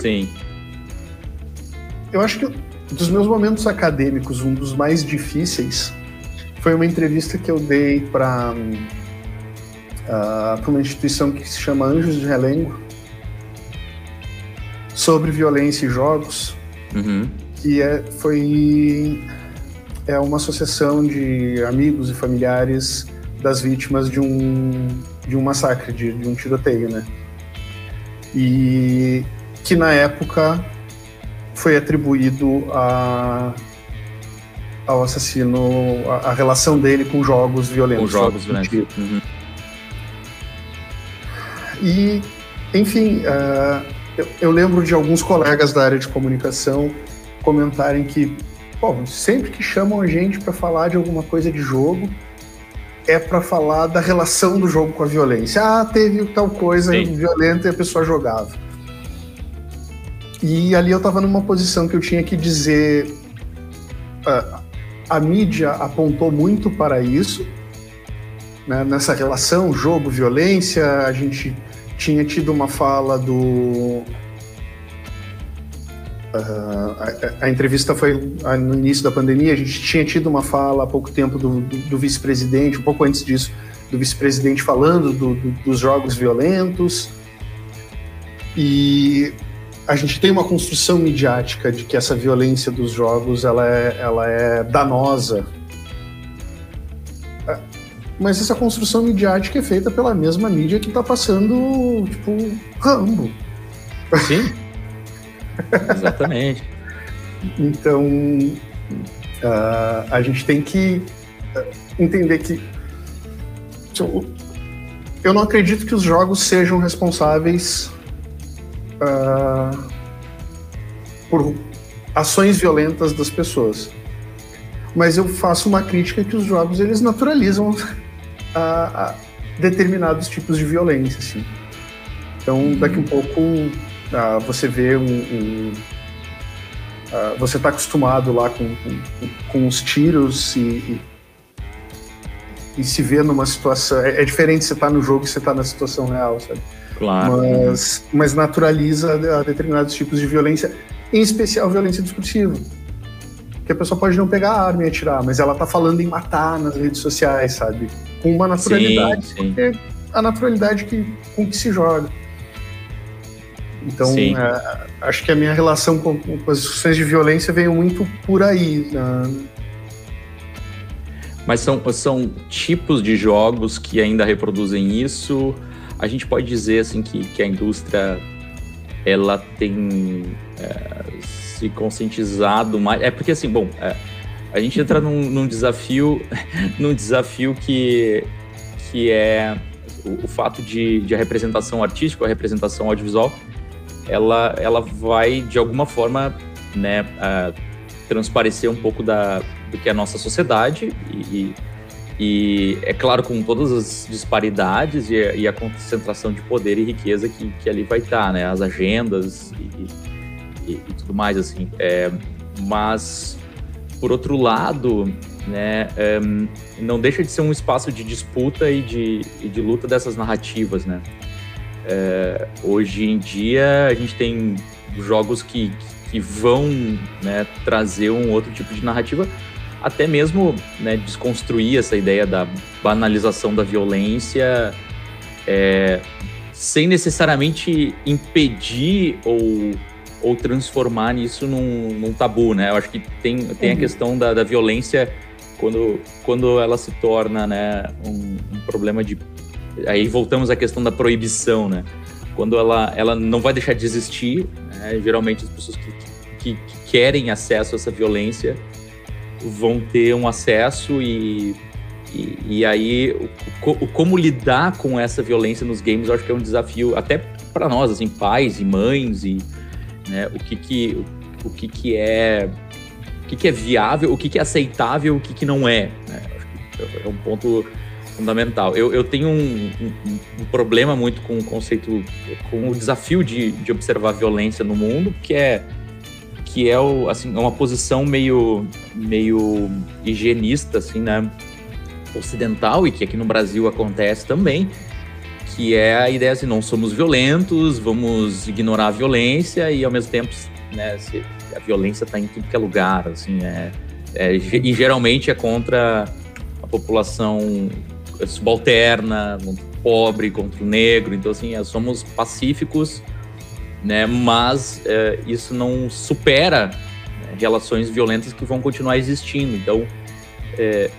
Sim. Eu acho que dos meus momentos acadêmicos, um dos mais difíceis foi uma entrevista que eu dei para uh, ah, uma instituição que se chama Anjos de Relengo sobre violência e jogos, uhum. que é, foi é uma associação de amigos e familiares das vítimas de um de um massacre, de, de um tiroteio, né? E que na época foi atribuído a, ao assassino, a, a, relação dele com jogos violentos. Com jogos violentos. Uhum. E, enfim, uh, eu, eu, lembro de alguns colegas da área de comunicação comentarem que, bom, sempre que chamam a gente para falar de alguma coisa de jogo, é para falar da relação do jogo com a violência. Ah, teve tal coisa Sim. violenta e a pessoa jogava. E ali eu estava numa posição que eu tinha que dizer. Uh, a mídia apontou muito para isso, né, nessa relação jogo-violência. A gente tinha tido uma fala do. Uh, a, a, entrevista foi no início da pandemia. A gente tinha tido uma fala há pouco tempo do, do, do vice-presidente, um pouco antes disso, do vice-presidente falando do, dos jogos violentos. E a gente tem uma construção midiática de que essa violência dos jogos ela é, ela é danosa. É, mas essa construção midiática é feita pela mesma mídia que está passando, tipo, Rambo. Sim. Exatamente. então, uh, a gente tem que uh, entender que. Eu não acredito que os jogos sejam responsáveis uh, por ações violentas das pessoas. Mas eu faço uma crítica que os jogos eles naturalizam determinados tipos de violência, assim. Então, daqui um pouco uh, você vê um, um uh, você está acostumado lá com, com, com, os tiros e, e, e, se vê numa situação. É, é diferente você estar tá no jogo e você estar tá na situação real, sabe? Claro. Mas, mas naturaliza determinados tipos de violência, em especial violência discursiva. Que a pessoa pode não pegar a arma e atirar, mas ela tá falando em matar nas redes sociais, sabe? Com uma naturalidade, sim, sim. é a naturalidade que, com que se joga. Então, é, acho que a minha relação com, com, as discussões de violência veio muito por aí. Né? Mas são, são tipos de jogos que ainda reproduzem isso? A gente pode dizer assim que, que a indústria ela tem é, se conscientizado mais. É porque assim, bom, é, a gente entra num, num, desafio, num desafio que, que é o, o fato de, de, a representação artística, a representação audiovisual, ela, ela vai de alguma forma, né, uh, transparecer um pouco da, do que é a nossa sociedade e, e é claro, com todas as disparidades e, e a concentração de poder e riqueza que, que ali vai estar, né? As agendas e, e, e tudo mais, assim. É, mas, por outro lado, né, é, não deixa de ser um espaço de disputa e de, e de luta dessas narrativas, né? É, hoje em dia, a gente tem jogos que, que vão né, trazer um outro tipo de narrativa, até mesmo né, desconstruir essa ideia da banalização da violência é, sem necessariamente impedir ou, ou transformar isso num, num tabu, né? Eu acho que tem, tem a uhum. questão da, da violência quando, quando ela se torna né, um, um, problema de... Aí voltamos à questão da proibição, né? Quando ela, ela não vai deixar de existir, né? geralmente as pessoas que, que, que querem acesso a essa violência vão ter um acesso e, e, e aí o, como lidar com essa violência nos games eu acho que é um desafio até para nós assim pais e mães e né, o que que o, que que é o que que é viável o que que é aceitável o que que não é né? é um ponto fundamental eu, eu tenho um, um, um, problema muito com o conceito com o desafio de, de observar violência no mundo que é que é o, assim, é uma posição meio, meio higienista, assim, né? Ocidental e que aqui no Brasil acontece também, que é a ideia assim, não somos violentos, vamos ignorar a violência e ao mesmo tempo, né, a violência está em tudo que é lugar, assim, é, é, e geralmente é contra a população subalterna, pobre, contra o negro, então assim, é, somos pacíficos né? Mas é, isso não supera né, relações violentas que vão continuar existindo. Então, é,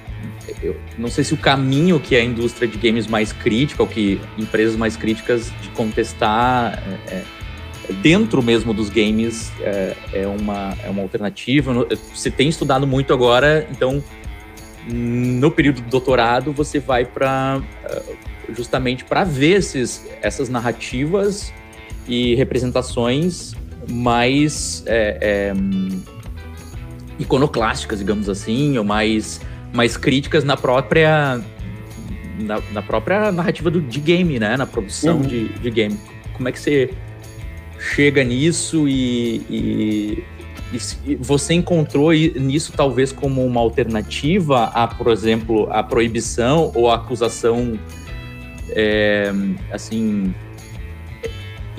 eu não sei se o caminho que a indústria de games mais crítica, ou que empresas mais críticas de contestar é, é dentro mesmo dos games é, é, uma, é uma alternativa. Você tem estudado muito agora, então no período do doutorado você vai para justamente para ver esses, essas narrativas e representações mais é, é, iconoclásticas, digamos assim, ou mais, mais críticas na própria na, na própria narrativa do, de game, né? Na produção uhum. de, de game. Como é que você chega nisso e, e, você encontrou nisso talvez como uma alternativa a, por exemplo, a proibição ou a acusação é, assim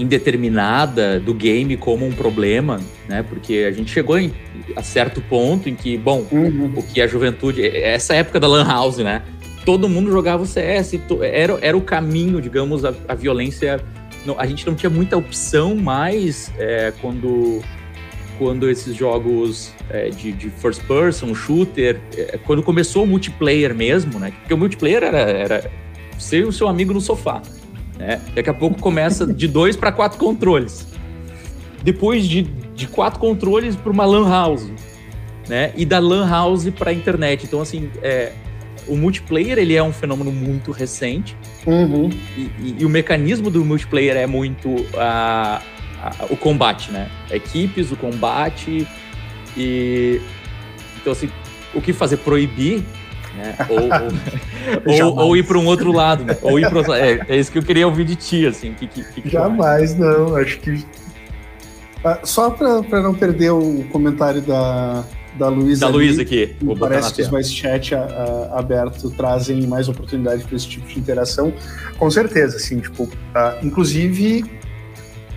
indeterminada do game como um problema, né? Porque a gente chegou em, a certo ponto em que, bom, uhum. o que a juventude, essa época da lan house, né? Todo mundo jogava o CS, era, era o caminho, digamos, a, a violência. Não, a gente não tinha muita opção mais é, quando quando esses jogos é, de, de, first person, shooter, é, quando começou o multiplayer mesmo, né? Porque o multiplayer era, era ser o seu amigo no sofá. Né? Daqui a pouco começa de dois para quatro controles. Depois de, de quatro controles para uma LAN house. Né? E da LAN house para a internet. Então, assim, é, o multiplayer ele é um fenômeno muito recente. Uhum. E, e, e, o mecanismo do multiplayer é muito a, o combate, né? Equipes, o combate e então assim, o que fazer proibir, né? Ou, ou, ou, ou ir para um outro lado, né? Ou ir para é, é isso que eu queria ouvir de ti, assim. Que, que, que Jamais, não. Acho que ah, só para não perder o comentário da da Luísa. Da Luísa aqui. Vou parece que os mais chat a, a, aberto trazem mais oportunidade para esse tipo de interação. Com certeza, assim, tipo, inclusive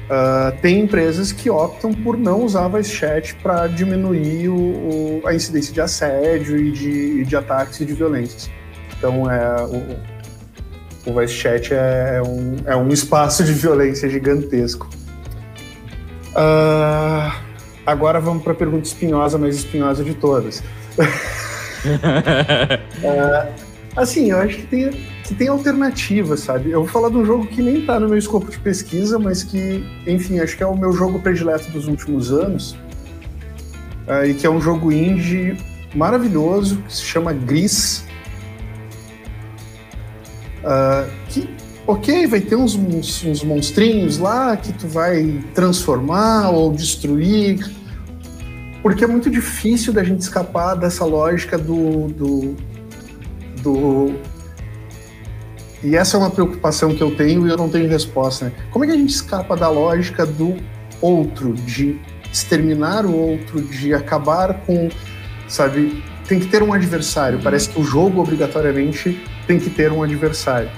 Uh, tem empresas que optam por não usar voice chat para diminuir o, o, a incidência de assédio e de, de, ataques e de violências. Então, é, o, o voice chat é, é um, é um espaço de violência gigantesco. Uh, agora vamos para a pergunta espinhosa, mais espinhosa de todas. uh, assim, eu acho que tem que tem alternativas, sabe? Eu vou falar de um jogo que nem tá no meu escopo de pesquisa, mas que, enfim, acho que é o meu jogo predileto dos últimos anos. Uh, e que é um jogo indie maravilhoso, que se chama Gris. Uh, que, ok, vai ter uns, uns, uns, monstrinhos lá que tu vai transformar ou destruir, porque é muito difícil da gente escapar dessa lógica do, do, do e essa é uma preocupação que eu tenho e eu não tenho resposta. Né? Como é que a gente escapa da lógica do outro, de exterminar o outro, de acabar com, sabe? Tem que ter um adversário. Parece que o jogo obrigatoriamente tem que ter um adversário,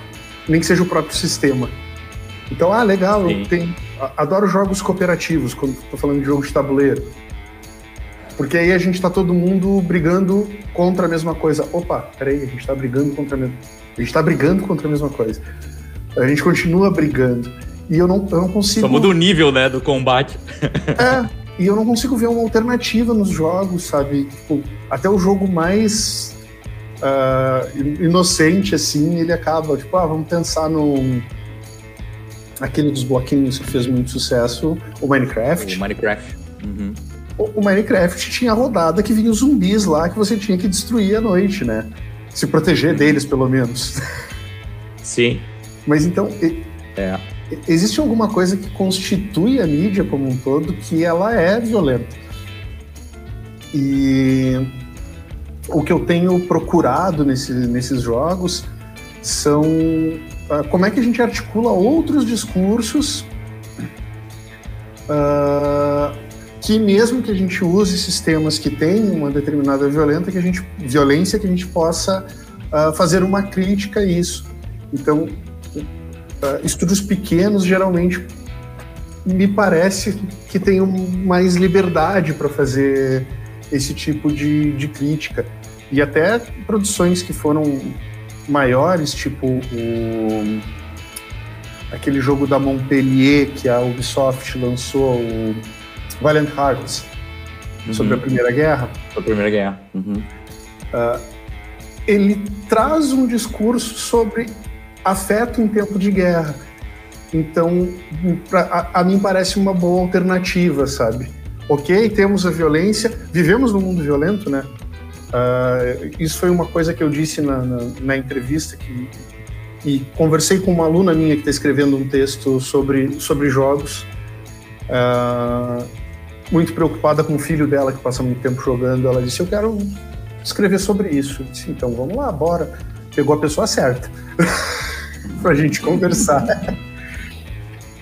nem que seja o próprio sistema. Então, ah, legal, Sim. eu tenho, adoro jogos cooperativos quando estou falando de jogo de tabuleiro. Porque aí a gente está todo mundo brigando contra a mesma coisa. Opa, peraí, a gente está brigando contra a mesma a gente tá brigando contra a mesma coisa. A gente continua brigando. E eu não, eu não consigo. Só muda o nível, né, do combate. é, e eu não consigo ver uma alternativa nos jogos, sabe? Tipo, até o jogo mais uh, inocente, assim, ele acaba, tipo, ah, vamos pensar no. Aquele dos bloquinhos que fez muito sucesso, o Minecraft. O Minecraft. Uhum. O, o Minecraft tinha a rodada que vinha os zumbis lá que você tinha que destruir à noite, né? Se proteger deles, pelo menos. Sim. Mas então, é. existe alguma coisa que constitui a mídia como um todo que ela é violenta. E o que eu tenho procurado nesse, nesses jogos são uh, como é que a gente articula outros discursos uh, que mesmo que a gente use sistemas que têm uma determinada violenta, que a gente, violência, que a gente possa uh, fazer uma crítica a isso. Então, uh, estudos pequenos geralmente me parece que têm mais liberdade para fazer esse tipo de, de crítica. E até produções que foram maiores, tipo o, aquele jogo da Montpellier que a Ubisoft lançou, o Valiant Hearts, uhum. sobre a Primeira Guerra. Sobre a Primeira Guerra. Uhum. Uh, ele traz um discurso sobre afeto em tempo de guerra. Então, pra, a, a, mim parece uma boa alternativa, sabe? Ok, temos a violência, vivemos num mundo violento, né? Uh, isso foi uma coisa que eu disse na, na, na entrevista que, e conversei com uma aluna minha que está escrevendo um texto sobre, sobre jogos. Uh, muito preocupada com o filho dela, que passa muito tempo jogando. Ela disse: Eu quero escrever sobre isso. Eu disse: Então vamos lá, bora. Pegou a pessoa certa para a gente conversar.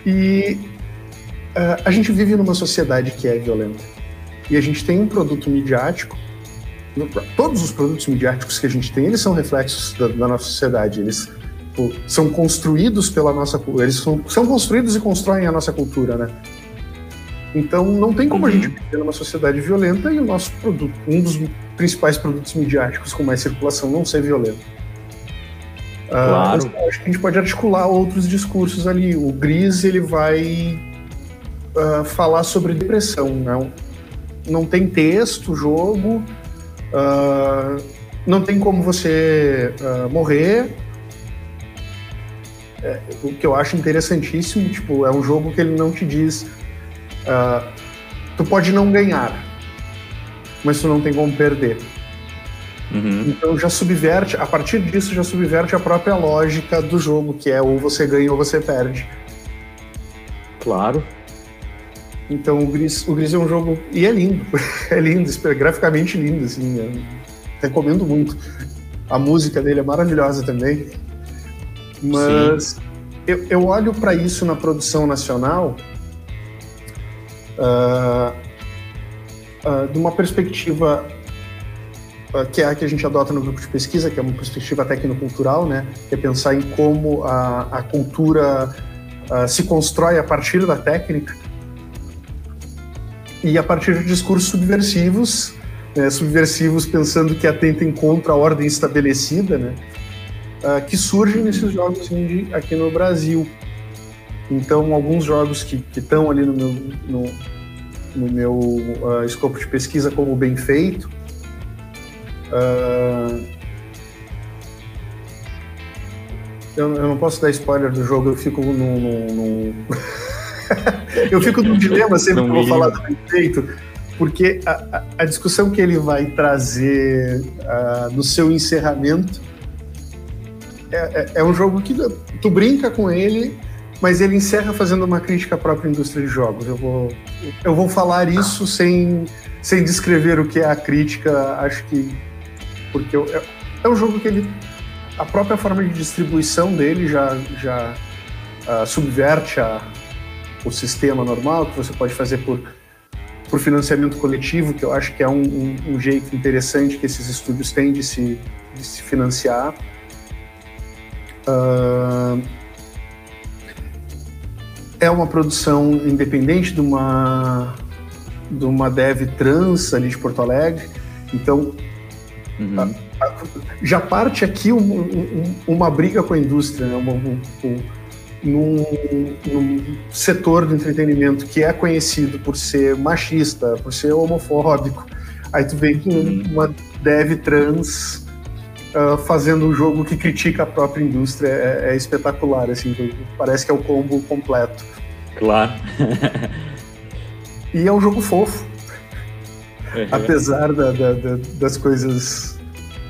e uh, a gente vive numa sociedade que é violenta. E a gente tem um produto midiático. Todos os produtos midiáticos que a gente tem, eles são reflexos da, da nossa sociedade. Eles são construídos pela nossa eles são, são construídos e constroem a nossa cultura, né? Então não tem como a gente uhum. viver numa sociedade violenta e o nosso produto, um dos principais produtos midiáticos com mais circulação não ser violento. Ah, claro. Uh, acho que a gente pode articular outros discursos ali. O Gris ele vai uh, falar sobre depressão, né? Não tem texto, jogo, uh, não tem como você morrer. É, o que eu acho interessantíssimo, tipo, é um jogo que ele não te diz Uh, tu pode não ganhar, mas tu não tem como perder. Uhum. Então já subverte, a partir disso já subverte a própria lógica do jogo, que é ou você ganha ou você perde. Claro. Então o Gris, o Gris é um jogo. E é lindo. É lindo, graficamente lindo, assim. recomendo muito. A música dele é maravilhosa também. Mas eu, eu olho para isso na produção nacional uh, uh, de uma perspectiva uh, que é a que a gente adota no grupo de pesquisa, que é uma perspectiva tecnocultural, né? que é pensar em como a, a cultura se constrói a partir da técnica e a partir de discursos subversivos, né? subversivos pensando que atentem contra a ordem estabelecida, né? que surgem nesses jogos indie aqui no Brasil. Então, alguns jogos que estão ali no meu, no, no meu uh, escopo de pesquisa como bem feito, uh, eu, eu, não posso dar spoiler do jogo, eu fico num. eu fico num dilema sempre que eu vou falar do bem feito, porque a, a, discussão que ele vai trazer uh, no seu encerramento é, é, é um jogo que tu brinca com ele mas ele encerra fazendo uma crítica à própria indústria de jogos. Eu vou, eu vou falar isso sem, sem descrever o que é a crítica, acho que. Porque eu, é, é um jogo que ele. A própria forma de distribuição dele já, já uh, subverte a, o sistema normal, que você pode fazer por, por financiamento coletivo, que eu acho que é um, um, um jeito interessante que esses estúdios têm de se, de se financiar. Uh, é uma produção independente de uma de uma dev trans ali de Porto Alegre. Então, uhum. a, a, já parte aqui um, um, uma briga com a indústria, né? Um, num, num, setor do entretenimento que é conhecido por ser machista, por ser homofóbico. Aí tu vem com uhum. uma dev trans uh, fazendo um jogo que critica a própria indústria é, é espetacular, assim, parece que é o combo completo. Claro. e é um jogo fofo. Uhum. Apesar da, da, da, das coisas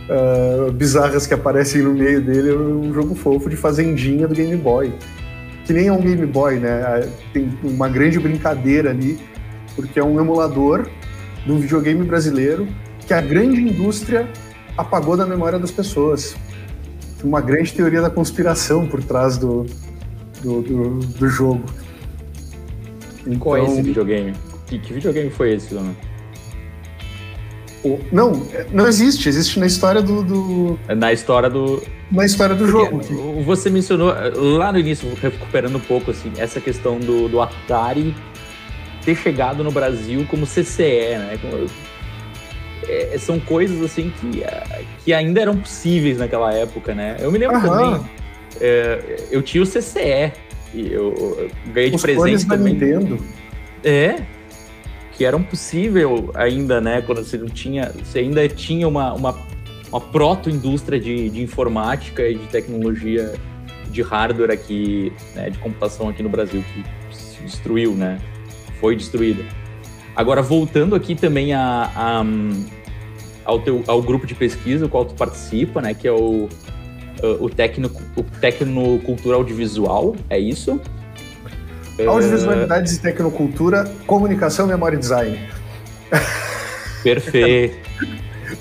uh, bizarras que aparecem no meio dele, é um jogo fofo de fazendinha do Game Boy. Que nem é um Game Boy, né? Tem uma grande brincadeira ali, porque é um emulador de um videogame brasileiro que a grande indústria apagou da memória das pessoas. Uma grande teoria da conspiração por trás do, do, do, do jogo. Então, Qual é esse videogame? Que, que videogame foi esse, Dona? Não, não existe. Existe na história do, do... Na história do. Na história do Porque jogo. Você mencionou lá no início, recuperando um pouco, assim, essa questão do, do Atari ter chegado no Brasil como CCE, né? Como, é, são coisas assim que, que ainda eram possíveis naquela época, né? Eu me lembro Aham. também. É, eu tinha o CCE, e eu, eu ganhei de Os presente também. Nintendo. É. Que eram possível ainda, né? Quando você não tinha. Você ainda tinha uma, uma, uma proto-indústria de, de informática e de tecnologia de hardware aqui, né, de computação aqui no Brasil, que se destruiu, né? Foi destruída. Agora, voltando aqui também a, a ao, teu, ao grupo de pesquisa, o qual tu participa, né? Que é o o, tecno, o Tecnocultura Audiovisual, é isso? Audiovisualidades uh... e Tecnocultura, Comunicação, Memória e Design. Perfeito.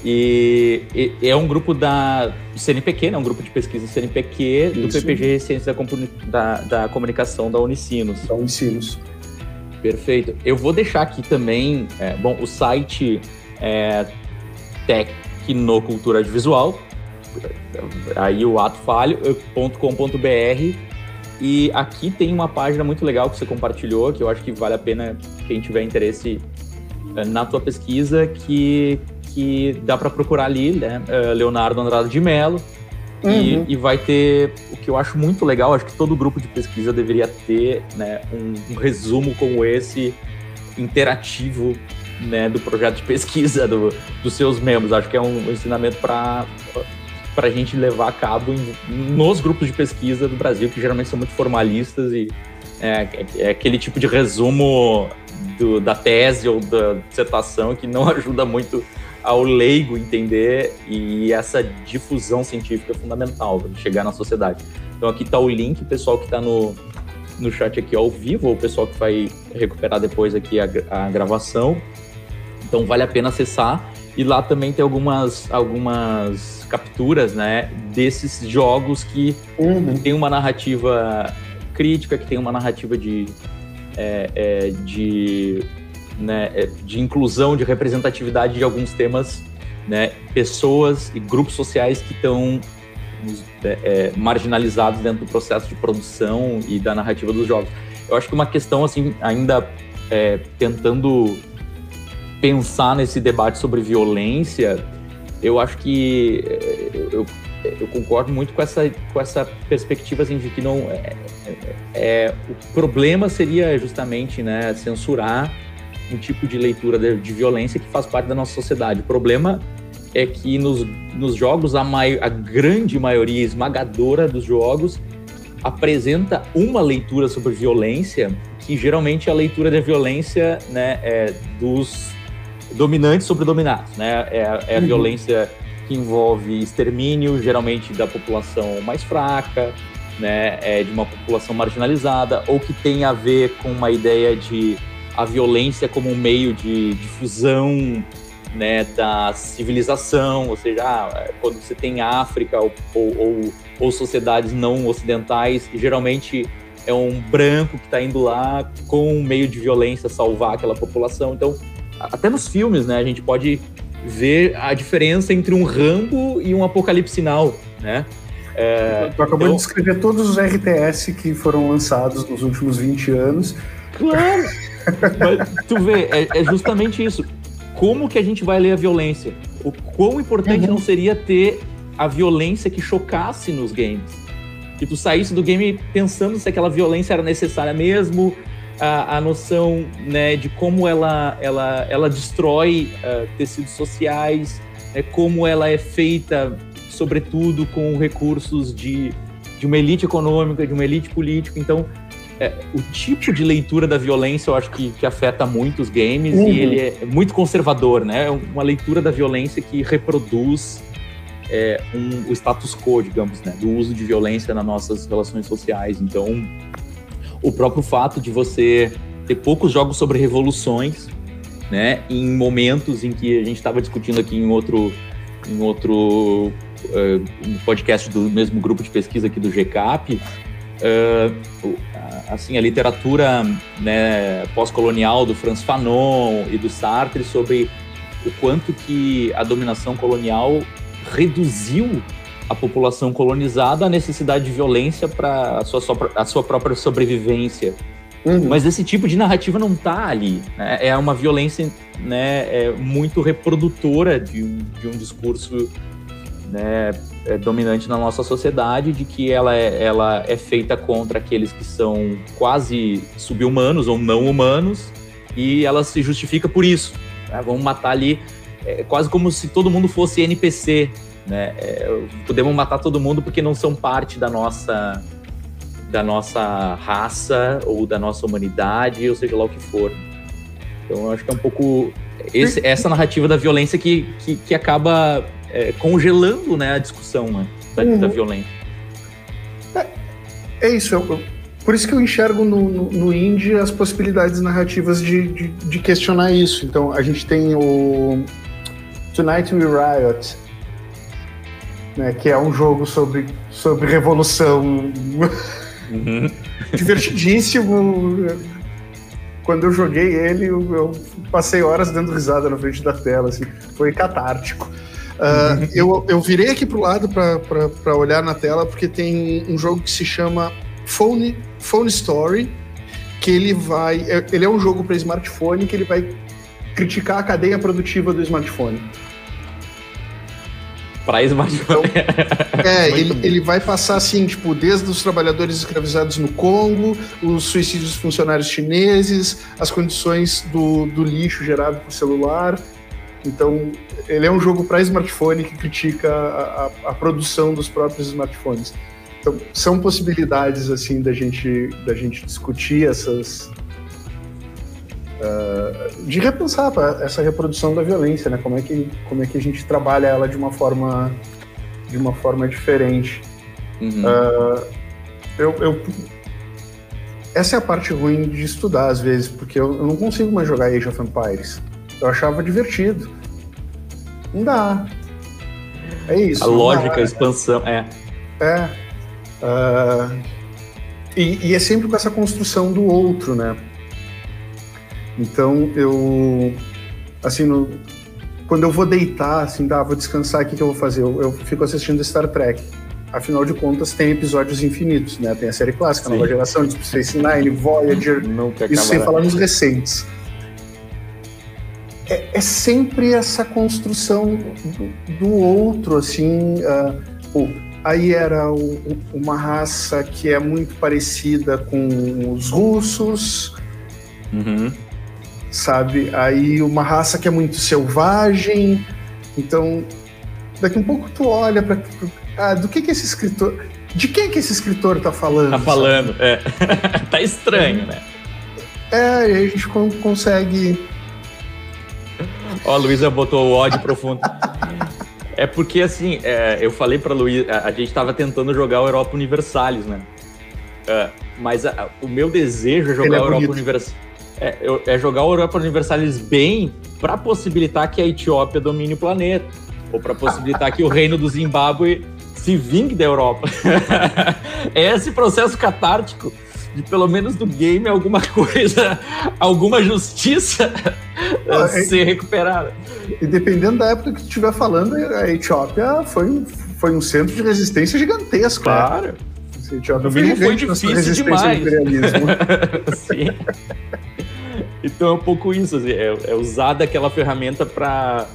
E, e, é um grupo da CNPq, né? um grupo de pesquisa CNPq do Isso. PPG Ciências da, da, da, Comunicação da Unicinos. Da Unicinos. Perfeito. Eu vou deixar aqui também, é, bom, o site é Tecnocultura de Visual, aí o ato falho.com.br e aqui tem uma página muito legal que você compartilhou, que eu acho que vale a pena quem tiver interesse é, na tua pesquisa, que, que dá para procurar ali, né? É, Leonardo Andrade de Mello, Uhum. E, e, vai ter o que eu acho muito legal, acho que todo grupo de pesquisa deveria ter né, um, um resumo como esse, interativo, né, do projeto de pesquisa do, dos seus membros. Acho que é um ensinamento para para a gente levar a cabo em, nos grupos de pesquisa do Brasil, que geralmente são muito formalistas e é, é aquele tipo de resumo do, da tese ou da dissertação que não ajuda muito ao leigo entender e essa difusão científica é fundamental para chegar na sociedade. Então aqui está o link, pessoal que está no, no chat aqui ao vivo, ou o pessoal que vai recuperar depois aqui a, a gravação. Então vale a pena acessar. E lá também tem algumas, algumas capturas né, desses jogos que uhum. tem uma narrativa crítica, que tem uma narrativa de, é, é, de né, é, de inclusão, de representatividade de alguns temas, né, pessoas e grupos sociais que estão é, é, marginalizados dentro do processo de produção e da narrativa dos jogos. Eu acho que uma questão, assim, ainda é, tentando pensar nesse debate sobre violência, eu acho que é, eu, eu concordo muito com essa, com essa perspectiva assim, de que não é, é, o problema seria justamente né, censurar um tipo de leitura de, de, violência que faz parte da nossa sociedade. O problema é que nos, nos jogos, a, mai, a grande maioria esmagadora dos jogos apresenta uma leitura sobre violência, que geralmente é a leitura da violência né, é, dos dominantes sobre dominados. Né? É, é a uhum. violência que envolve extermínio, geralmente da população mais fraca, né, é, de uma população marginalizada, ou que tem a ver com uma ideia de a violência como um meio de difusão né, da civilização, ou seja, ah, quando você tem África ou, ou, ou, sociedades não ocidentais, geralmente é um branco que está indo lá com um meio de violência salvar aquela população. Então, até nos filmes, né, a gente pode ver a diferença entre um Rambo e um Apocalipse Sinal, né? É, tu acabou então... de descrever todos os RTS que foram lançados nos últimos 20 anos. Claro! Mas tu vê, é, é, justamente isso. Como que a gente vai ler a violência? O quão importante uhum. não seria ter a violência que chocasse nos games? Que tu saísse do game pensando se aquela violência era necessária mesmo, a, a noção né, de como ela, ela, ela destrói uh, tecidos sociais, né, como ela é feita, sobretudo, com recursos de, de uma elite econômica, de uma elite política. Então, é, o tipo de leitura da violência eu acho que, que afeta muito os games uhum. e ele é muito conservador, né? É uma leitura da violência que reproduz é, um, o status quo, digamos, né? Do uso de violência nas nossas relações sociais. Então, o próprio fato de você ter poucos jogos sobre revoluções, né? Em momentos em que a gente estava discutindo aqui em outro, em outro uh, podcast do mesmo grupo de pesquisa aqui do GCAP, uh, assim a literatura né, pós-colonial do Franz Fanon e do Sartre sobre o quanto que a dominação colonial reduziu a população colonizada à necessidade de violência para a sua, a sua própria sobrevivência. Uhum. Mas esse tipo de narrativa não está ali. Né? É uma violência né, é muito reprodutora de um, de um discurso né, é, dominante na nossa sociedade, de que ela é, ela é feita contra aqueles que são quase subhumanos ou não humanos, e ela se justifica por isso. Né? Vamos matar ali, é, quase como se todo mundo fosse NPC. Né? É, podemos matar todo mundo porque não são parte da nossa da nossa raça ou da nossa humanidade, ou seja lá o que for. Então, eu acho que é um pouco esse, essa narrativa da violência que, que, que acaba é, congelando né, a discussão né, da, uhum. da violência. É, é isso, eu, por isso que eu enxergo no, no, no indie as possibilidades narrativas de, de, de, questionar isso. Então, a gente tem o Tonight We Riot, né, que é um jogo sobre, sobre revolução uhum. divertidíssimo. quando eu joguei ele, eu, passei horas dando risada na frente da tela, assim, foi catártico. Uh, eu, eu virei aqui pro lado para olhar na tela, porque tem um jogo que se chama Phone, Phone Story, que ele vai. É, ele é um jogo para smartphone que ele vai criticar a cadeia produtiva do smartphone. Para smartphone. Então, é, ele, ele vai passar assim, tipo, desde os trabalhadores escravizados no Congo, os suicídios dos funcionários chineses, as condições do, do lixo gerado por celular. Então, ele é um jogo para smartphone que critica a, a, a, produção dos próprios smartphones. Então, são possibilidades assim da gente da gente discutir essas uh, de repensar essa reprodução da violência, né? Como é que como é que a gente trabalha ela de uma forma de uma forma diferente. Uhum. Uh, eu, eu, essa é a parte ruim de estudar às vezes, porque eu, eu não consigo mais jogar Age of Empires. Eu achava divertido. Não dá. É isso. A lógica, dá, a expansão, é. É. Uh, e, e, é sempre com essa construção do outro, né? Então eu, assim, no, quando eu vou deitar, assim, dá, vou descansar, o que, que eu vou fazer? Eu, eu, fico assistindo Star Trek. Afinal de contas, tem episódios infinitos, né? Tem a série clássica, a nova geração, Deep Space Nine, Voyager, isso sem falar nos recentes. É, é, sempre essa construção do, do outro, assim. Uh, Aí era o, uma raça que é muito parecida com os russos, uhum. Sabe? Aí uma raça que é muito selvagem. Então, daqui um pouco tu olha para ah, do que que esse escritor, de quem que esse escritor tá falando? Tá falando, sabe? é. tá estranho, né? É, e a gente consegue. Ó, a Luísa botou o ódio profundo. É porque, assim, é, eu falei pra Luiz, a, a gente estava tentando jogar o Europa Universalis, né? É, mas a, o meu desejo é jogar é o Europa Universalis. É, é, jogar o Europa Universalis bem para possibilitar que a Etiópia domine o planeta. Ou para possibilitar que o reino do Zimbábue se vingue da Europa. é esse processo catártico de pelo menos do game alguma coisa, alguma justiça ah, ser recuperada. E dependendo da época que tu estiver falando, a Etiópia foi, foi um centro de resistência gigantesco. Né? Claro. Né? A Etiópia no foi, foi difícil demais. Sim. Então é um pouco isso, assim, é, é usada aquela ferramenta para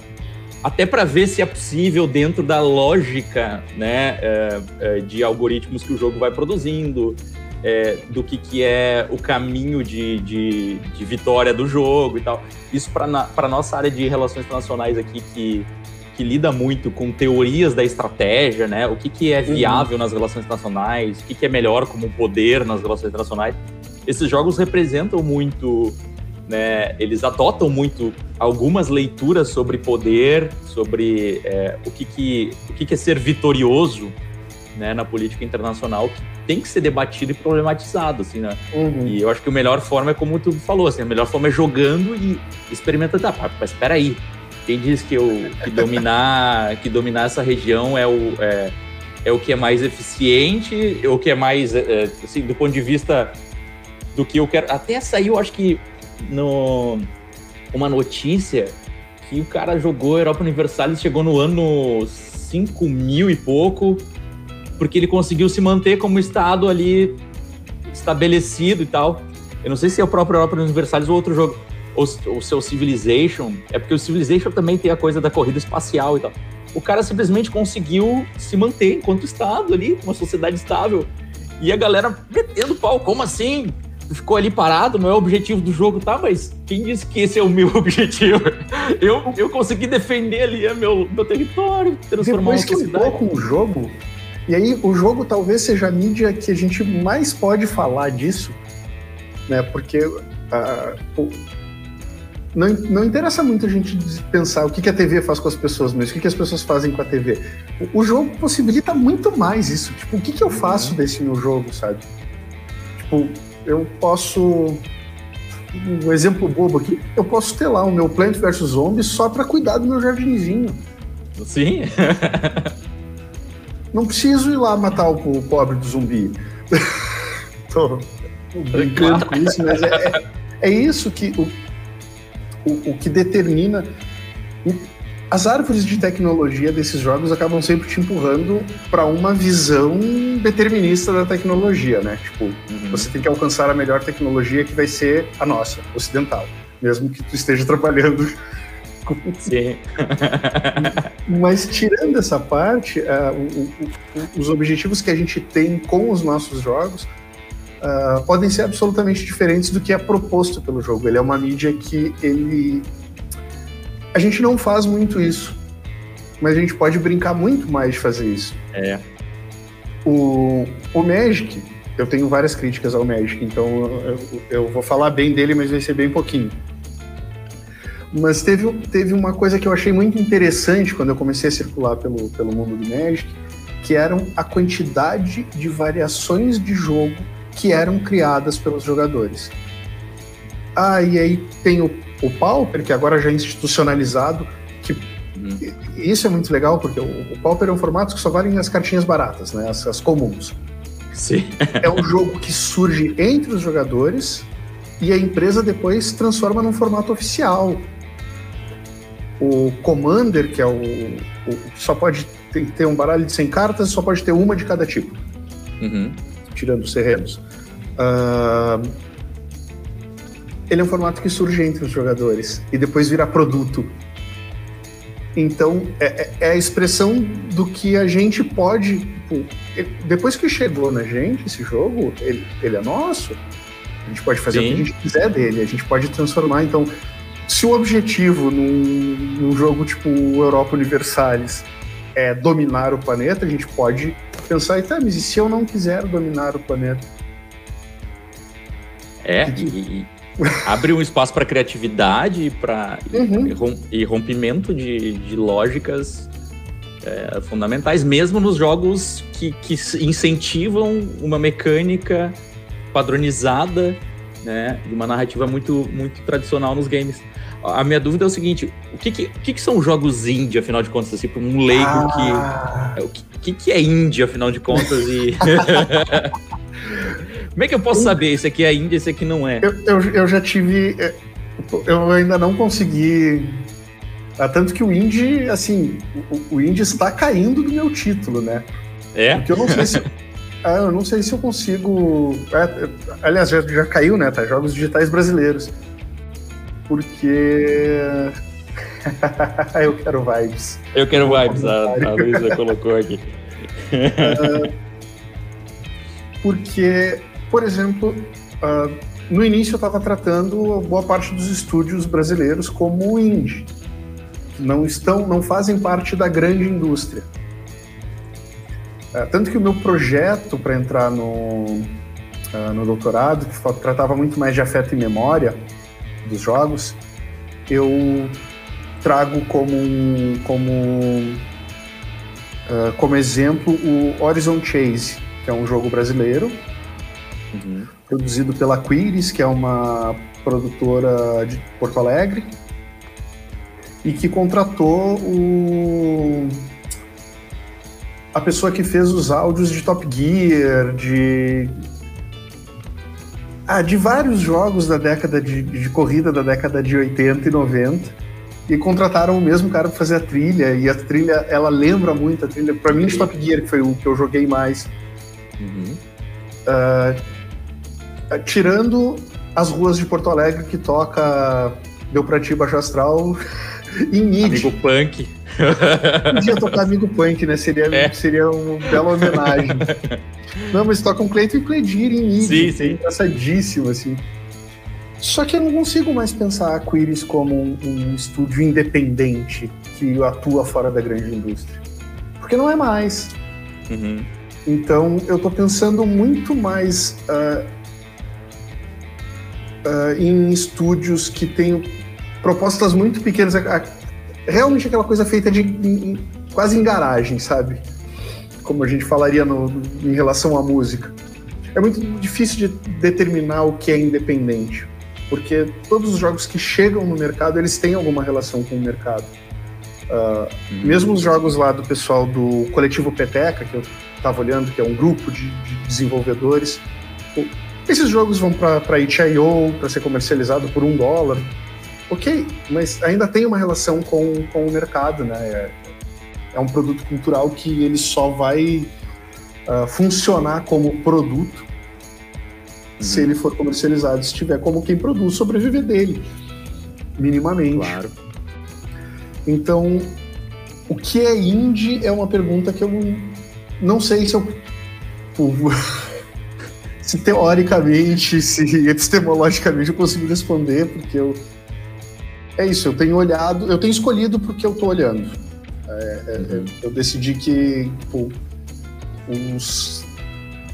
até para ver se é possível dentro da lógica né, é, é, de algoritmos que o jogo vai produzindo, é, do que, que é o caminho de, de, de vitória do jogo e tal. Isso para a nossa área de relações internacionais aqui, que, que lida muito com teorias da estratégia, né? O que, que é uhum. viável uhum. nas relações internacionais, o que, que é melhor como poder nas relações internacionais. Esses jogos representam muito, né? Eles adotam muito algumas leituras sobre poder, sobre é, o, que, que, o que, que é ser vitorioso né, na política internacional que tem que ser debatido e problematizado, assim, né? Uhum. E eu acho que a melhor forma é como tu falou, assim, a melhor forma é jogando e experimentando. Ah, mas espera aí, quem diz que, eu, que dominar que dominar essa região é o é, é o que é mais eficiente, é o que é mais é, é, assim, do ponto de vista do que eu quero. Até saiu, acho que no uma notícia que o cara jogou Europa Universalis, chegou no ano 5 mil e pouco porque ele conseguiu se manter como estado ali estabelecido e tal. Eu não sei se é o próprio Europa Universalis ou outro jogo, ou o seu Civilization, é porque o Civilization também tem a coisa da corrida espacial e tal. O cara simplesmente conseguiu se manter enquanto estado ali, uma sociedade estável. E a galera metendo pau, como assim? Ficou ali parado, não é o objetivo do jogo, tá? Mas quem disse que esse é o meu objetivo? Eu, eu consegui defender ali meu, meu território, transformar Depois uma sociedade. Depois que com o jogo, e aí o jogo talvez seja a mídia que a gente mais pode falar disso, né? Porque uh, não, não interessa muito a gente pensar o que, que a TV faz com as pessoas, mas o que, que as pessoas fazem com a TV. O, o jogo possibilita muito mais isso. Tipo, o que, que eu faço uhum. desse meu jogo, sabe? Tipo, eu posso um exemplo bobo aqui, eu posso ter lá o meu Plant vs Zombies só para cuidar do meu jardinzinho. Sim. Não preciso ir lá matar o, pobre do zumbi. Tô brincando com isso, mas é, é isso que o, o, o que determina as árvores de tecnologia desses jogos acabam sempre te empurrando para uma visão determinista da tecnologia, né? Tipo, uhum. você tem que alcançar a melhor tecnologia que vai ser a nossa, ocidental, mesmo que tu esteja trabalhando com... Sim. Mas tirando essa parte, uh, o, o, os objetivos que a gente tem com os nossos jogos uh, podem ser absolutamente diferentes do que é proposto pelo jogo. Ele é uma mídia que ele a gente não faz muito isso, mas a gente pode brincar muito mais de fazer isso. É. O, o Magic, eu tenho várias críticas ao Magic, então eu, eu vou falar bem dele, mas vai ser bem pouquinho. Mas teve, teve uma coisa que eu achei muito interessante quando eu comecei a circular pelo, pelo mundo do Magic, que eram a quantidade de variações de jogo que eram criadas pelos jogadores. Ah, e aí tem o o Pauper, que agora já é institucionalizado, que uhum. isso é muito legal, porque o, o Pauper é um formato que só valem as cartinhas baratas, né? As, as comuns. Sim. é um jogo que surge entre os jogadores e a empresa depois transforma num formato oficial. O Commander, que é o, o só pode ter, um baralho de 100 cartas, só pode ter uma de cada tipo, uhum. tirando os terrenos. Uh, ele é um formato que surge entre os jogadores e depois vira produto. Então, é, é, é a expressão do que a gente pode. Tipo, depois que chegou na gente esse jogo, ele, ele é nosso. A gente pode fazer Sim. o que a gente quiser dele, a gente pode transformar. Então, se o objetivo num, num jogo tipo Europa Universalis é dominar o planeta, a gente pode pensar, tá, mas e se eu não quiser dominar o planeta? É, e, abre um espaço para criatividade pra, uhum. e rompimento de, de lógicas é, fundamentais, mesmo nos jogos que, que incentivam uma mecânica padronizada, né, de uma narrativa muito, muito tradicional nos games. A minha dúvida é o seguinte: o que, que, o que, que são jogos indie, afinal de contas, assim, para um leigo ah. que. O que, que é indie, afinal de contas? E... Como é que eu posso saber? Esse aqui é Índia, esse aqui não é? Eu, eu, eu já tive. É, eu ainda não consegui. Ah, tanto que o Indy, assim, o, o Indy está caindo do meu título, né? É? Porque eu não sei se. ah, eu não sei se eu consigo. É, aliás, já, já caiu, né? Tá? Jogos digitais brasileiros. Porque. eu quero vibes. Eu quero vibes, a, a Luísa colocou aqui. uh, porque por exemplo, uh, no início eu estava tratando boa parte dos estúdios brasileiros como indie, que não estão, não fazem parte da grande indústria. Uh, tanto que o meu projeto para entrar no, uh, no doutorado, que tratava muito mais de afeto e memória dos jogos, eu trago como como como exemplo o Horizon Chase, que é um jogo brasileiro uhum. produzido pela Quiris, que é uma produtora de Porto Alegre, e que contratou o a pessoa que fez os áudios de Top Gear, de ah, de vários jogos da década de, de corrida da década de 80 e 90 e contrataram o mesmo cara para fazer a trilha e a trilha ela lembra muito a trilha para mim de Top Gear que foi o que eu joguei mais uhum. uh, tirando as ruas de Porto Alegre que toca Deu Pra Ti Baixo Astral em MIDI. Amigo Punk. Podia tocar Amigo Punk, né? Seria, é. seria uma bela homenagem. Não, mas tocam Cleiton e Cledir em MIDI. Sim, sim. Engraçadíssimo, assim. Só que eu não consigo mais pensar a Quiris como um, um estúdio independente que atua fora da grande indústria. Porque não é mais. Uhum. Então, eu tô pensando muito mais uh, uh, em estúdios que têm propostas muito pequenas, realmente aquela coisa feita de em, quase em garagem, sabe? Como a gente falaria no, em relação à música. É muito difícil de determinar o que é independente, porque todos os jogos que chegam no mercado eles têm alguma relação com o mercado. Uh, hum. Mesmo os jogos lá do pessoal do coletivo Peteca, que eu estava olhando, que é um grupo de, de desenvolvedores, Esses jogos vão para itch.io, para ser comercializado por um dólar. Ok, mas ainda tem uma relação com, com o mercado, né? É, é um produto cultural que ele só vai uh, funcionar como produto uhum. se ele for comercializado, se tiver como quem produz sobreviver dele, minimamente. Claro. Então, o que é indie é uma pergunta que eu não sei se eu se teoricamente, se epistemologicamente eu consigo responder, porque eu. É isso, eu tenho olhado, eu tenho escolhido porque eu estou olhando. É, é, é, eu decidi que tipo, os,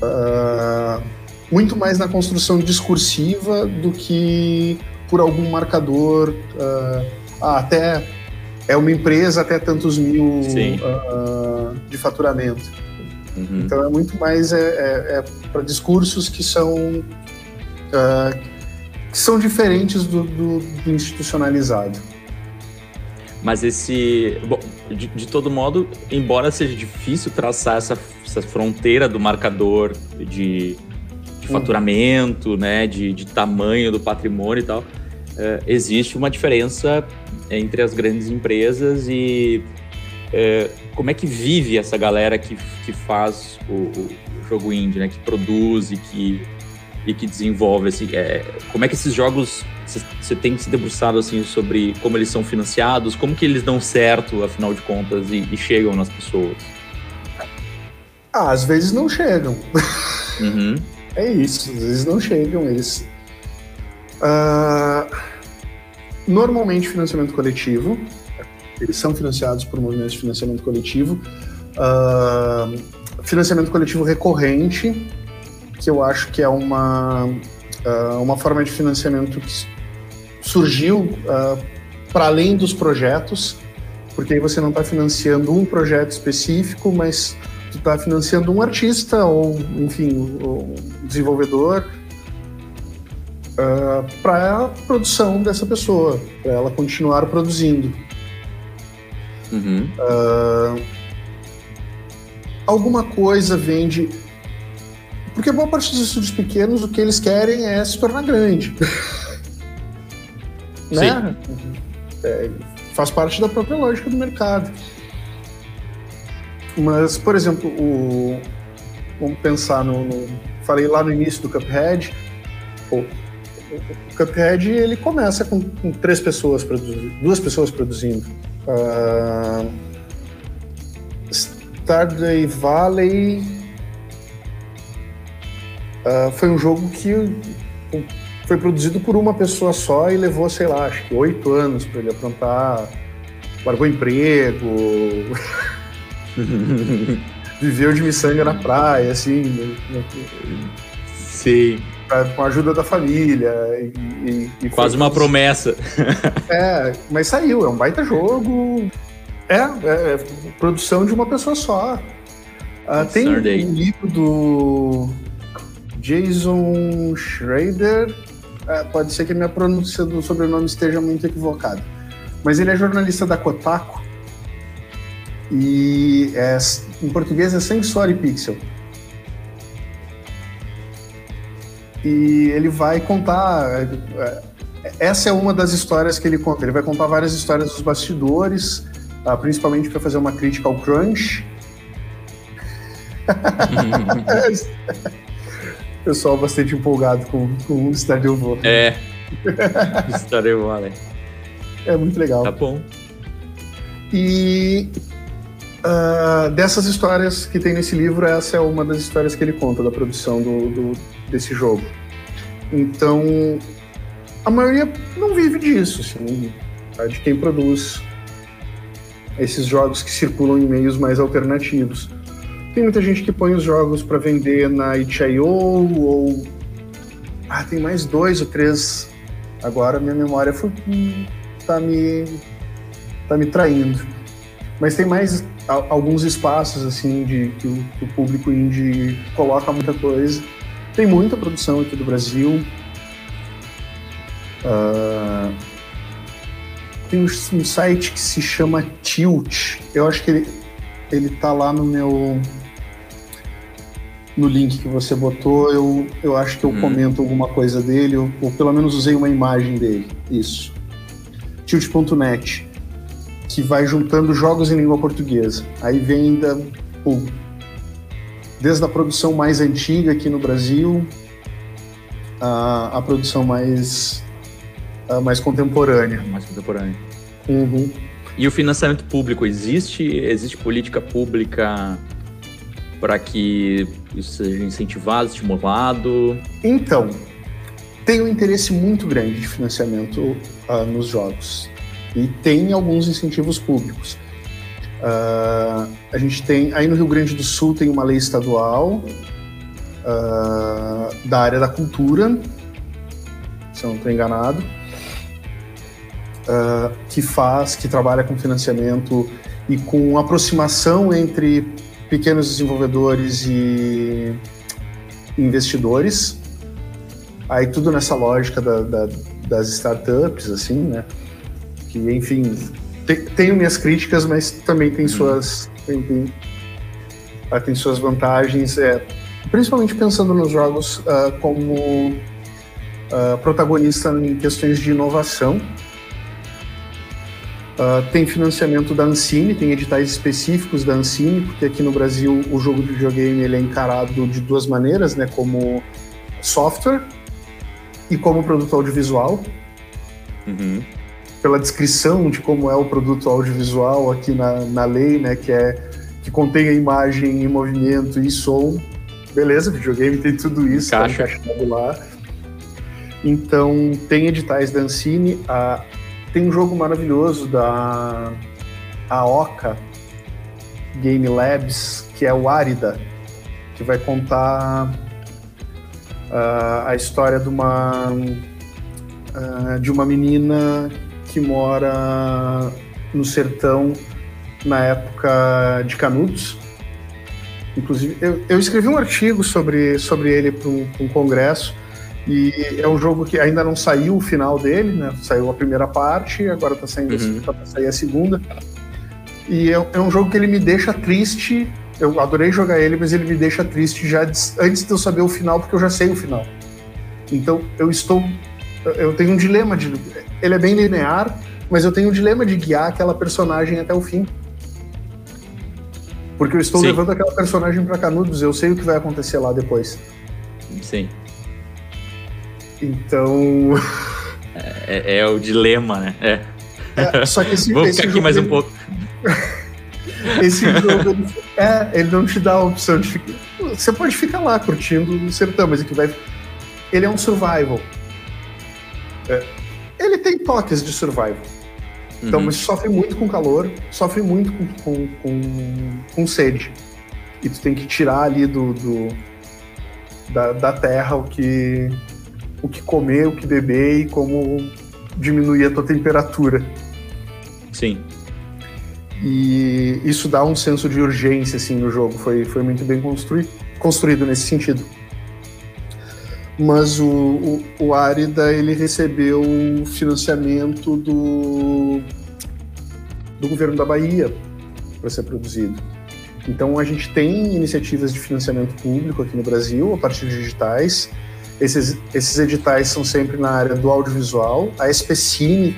uh, muito mais na construção discursiva do que por algum marcador. Uh, ah, até é uma empresa até tantos mil uh, de faturamento. Uhum. Então é muito mais é, é, é para discursos que são uh, que são diferentes do, do, do, institucionalizado. Mas esse, bom, de, de, todo modo, embora seja difícil traçar essa, essa fronteira do marcador de, de uhum. faturamento, uhum. né, de, de, tamanho do patrimônio e tal, uh, existe uma diferença entre as grandes empresas e é, como é que vive essa galera que, que faz o, o jogo indie, né? Que produz e que, e que desenvolve, assim, é, como é que esses jogos você tem se debruçado assim sobre como eles são financiados, como que eles dão certo, afinal de contas, e, e chegam nas pessoas? Ah, às vezes não chegam. Uhum. é isso, às vezes não chegam. Eles. Uh, normalmente financiamento coletivo, eles são financiados por movimentos de financiamento coletivo. Uh, financiamento coletivo recorrente, que eu acho que é uma, uh, uma forma de financiamento que surgiu uh, para além dos projetos, porque aí você não está financiando um projeto específico, mas tu está financiando um artista ou, enfim, um desenvolvedor uh, para a produção dessa pessoa, para ela continuar produzindo. Uhum. Uh, alguma coisa vende. Porque boa parte dos estúdios pequenos o que eles querem é se tornar grande. né? É, faz parte da própria lógica do mercado. Mas, por exemplo, o, vamos pensar no, no, Falei lá no início do Cuphead. O, o Cuphead ele começa com, com três pessoas produzindo, duas pessoas produzindo. Uh, Stardew Valley uh, foi um jogo que foi produzido por uma pessoa só e levou, sei lá, acho que oito anos para ele aprontar. Largou emprego, viveu de miçanga na praia, assim. Sim com a ajuda da família. E, e Quase uma promessa. é, mas saiu, é um baita jogo. É, é, é produção de uma pessoa só. Uh, tem um livro do Jason Schrader. Uh, pode ser que a minha pronúncia do sobrenome esteja muito equivocada. Mas ele é jornalista da Kotaku. E é, em português é Sensori Pixel. E ele vai contar. É, essa é uma das histórias que ele conta. Ele vai contar várias histórias dos bastidores, tá? principalmente para fazer uma crítica ao crunch. Pessoal bastante empolgado com, com o Stardew Valley. É, Stardew Valley. É muito legal. Tá bom. E uh, dessas histórias que tem nesse livro, essa é uma das histórias que ele conta da produção do, do desse jogo. Então, a maioria não vive disso, assim, tá? de quem produz esses jogos que circulam em meios mais alternativos. Tem muita gente que põe os jogos para vender na itch.io ou ah, tem mais dois ou três. Agora minha memória foi, tá me tá me traindo. Mas tem mais alguns espaços assim de que o, que o público indie coloca muita coisa tem muita produção aqui do Brasil. Uh, tem um, um, site que se chama Tilt. Eu acho que ele, ele tá lá no meu. no link que você botou, eu, eu acho que eu hum. comento alguma coisa dele, ou, ou, pelo menos usei uma imagem dele. Isso. Tilt.net, que vai juntando jogos em língua portuguesa. Aí vem da, pô, desde a produção mais antiga aqui no Brasil a, a produção mais, mais contemporânea. Mais contemporânea. Uhum. E o financiamento público existe? Existe política pública para que isso seja incentivado, estimulado? Então, tem um interesse muito grande de financiamento uh, nos jogos e tem alguns incentivos públicos. Uh, a gente tem aí no Rio Grande do Sul tem uma lei estadual uh, da área da cultura, se eu não estou enganado, que faz, que trabalha com financiamento e com aproximação entre pequenos desenvolvedores e investidores. Aí tudo nessa lógica da, da, das startups, assim, né? Que, enfim, tenho minhas críticas, mas também tem suas, tem, tem, ah, tem suas vantagens, é, principalmente pensando nos jogos uh, como uh, protagonista em questões de inovação, Uh, tem financiamento da Ancine, tem editais específicos da Ancine, porque aqui no Brasil o jogo de videogame ele é encarado de duas maneiras, né, como software e como produto audiovisual. Uhum. Pela descrição de como é o produto audiovisual aqui na, na lei, né, que é que contém a imagem em movimento e som. Beleza, videogame tem tudo isso, tá encaixado lá. Então, tem editais da Ancine. A tem um jogo maravilhoso da Aoka Game Labs, que é o Árida, que vai contar uh, a história de uma, uh, de uma menina que mora no sertão na época de Canudos. Inclusive, eu, eu escrevi um artigo sobre, sobre ele para um, um congresso e é um jogo que ainda não saiu o final dele, né? Saiu a primeira parte, agora tá saindo uhum. tá sair a segunda. E é, é, um jogo que ele me deixa triste. Eu adorei jogar ele, mas ele me deixa triste já antes de eu saber o final, porque eu já sei o final. Então eu estou. Eu tenho um dilema de. Ele é bem linear, mas eu tenho um dilema de guiar aquela personagem até o fim. Porque eu estou Sim. levando aquela personagem para Canudos, eu sei o que vai acontecer lá depois. Sim. Então. É, é, é o dilema, né? É. é só que esse, Vou esse ficar aqui mais um pouco. esse jogo, ele, é, ele não te dá a opção de ficar. Você pode ficar lá curtindo o sertão, mas que vai. Ele é um survival. É. Ele tem toques de survival. Então, uhum. sofre muito com calor, sofre muito com, com, com, com, sede. E tu tem que tirar ali do, do da, da terra o que, o que comer, o que beber e como diminuir a tua temperatura. Sim. E isso dá um senso de urgência assim no jogo, foi, foi muito bem construído, construído nesse sentido. Mas o, o, o ele recebeu financiamento do, do governo da Bahia para ser produzido. Então a gente tem iniciativas de financiamento público aqui no Brasil a partir de digitais esses, esses editais são sempre na área do audiovisual. A SPCine,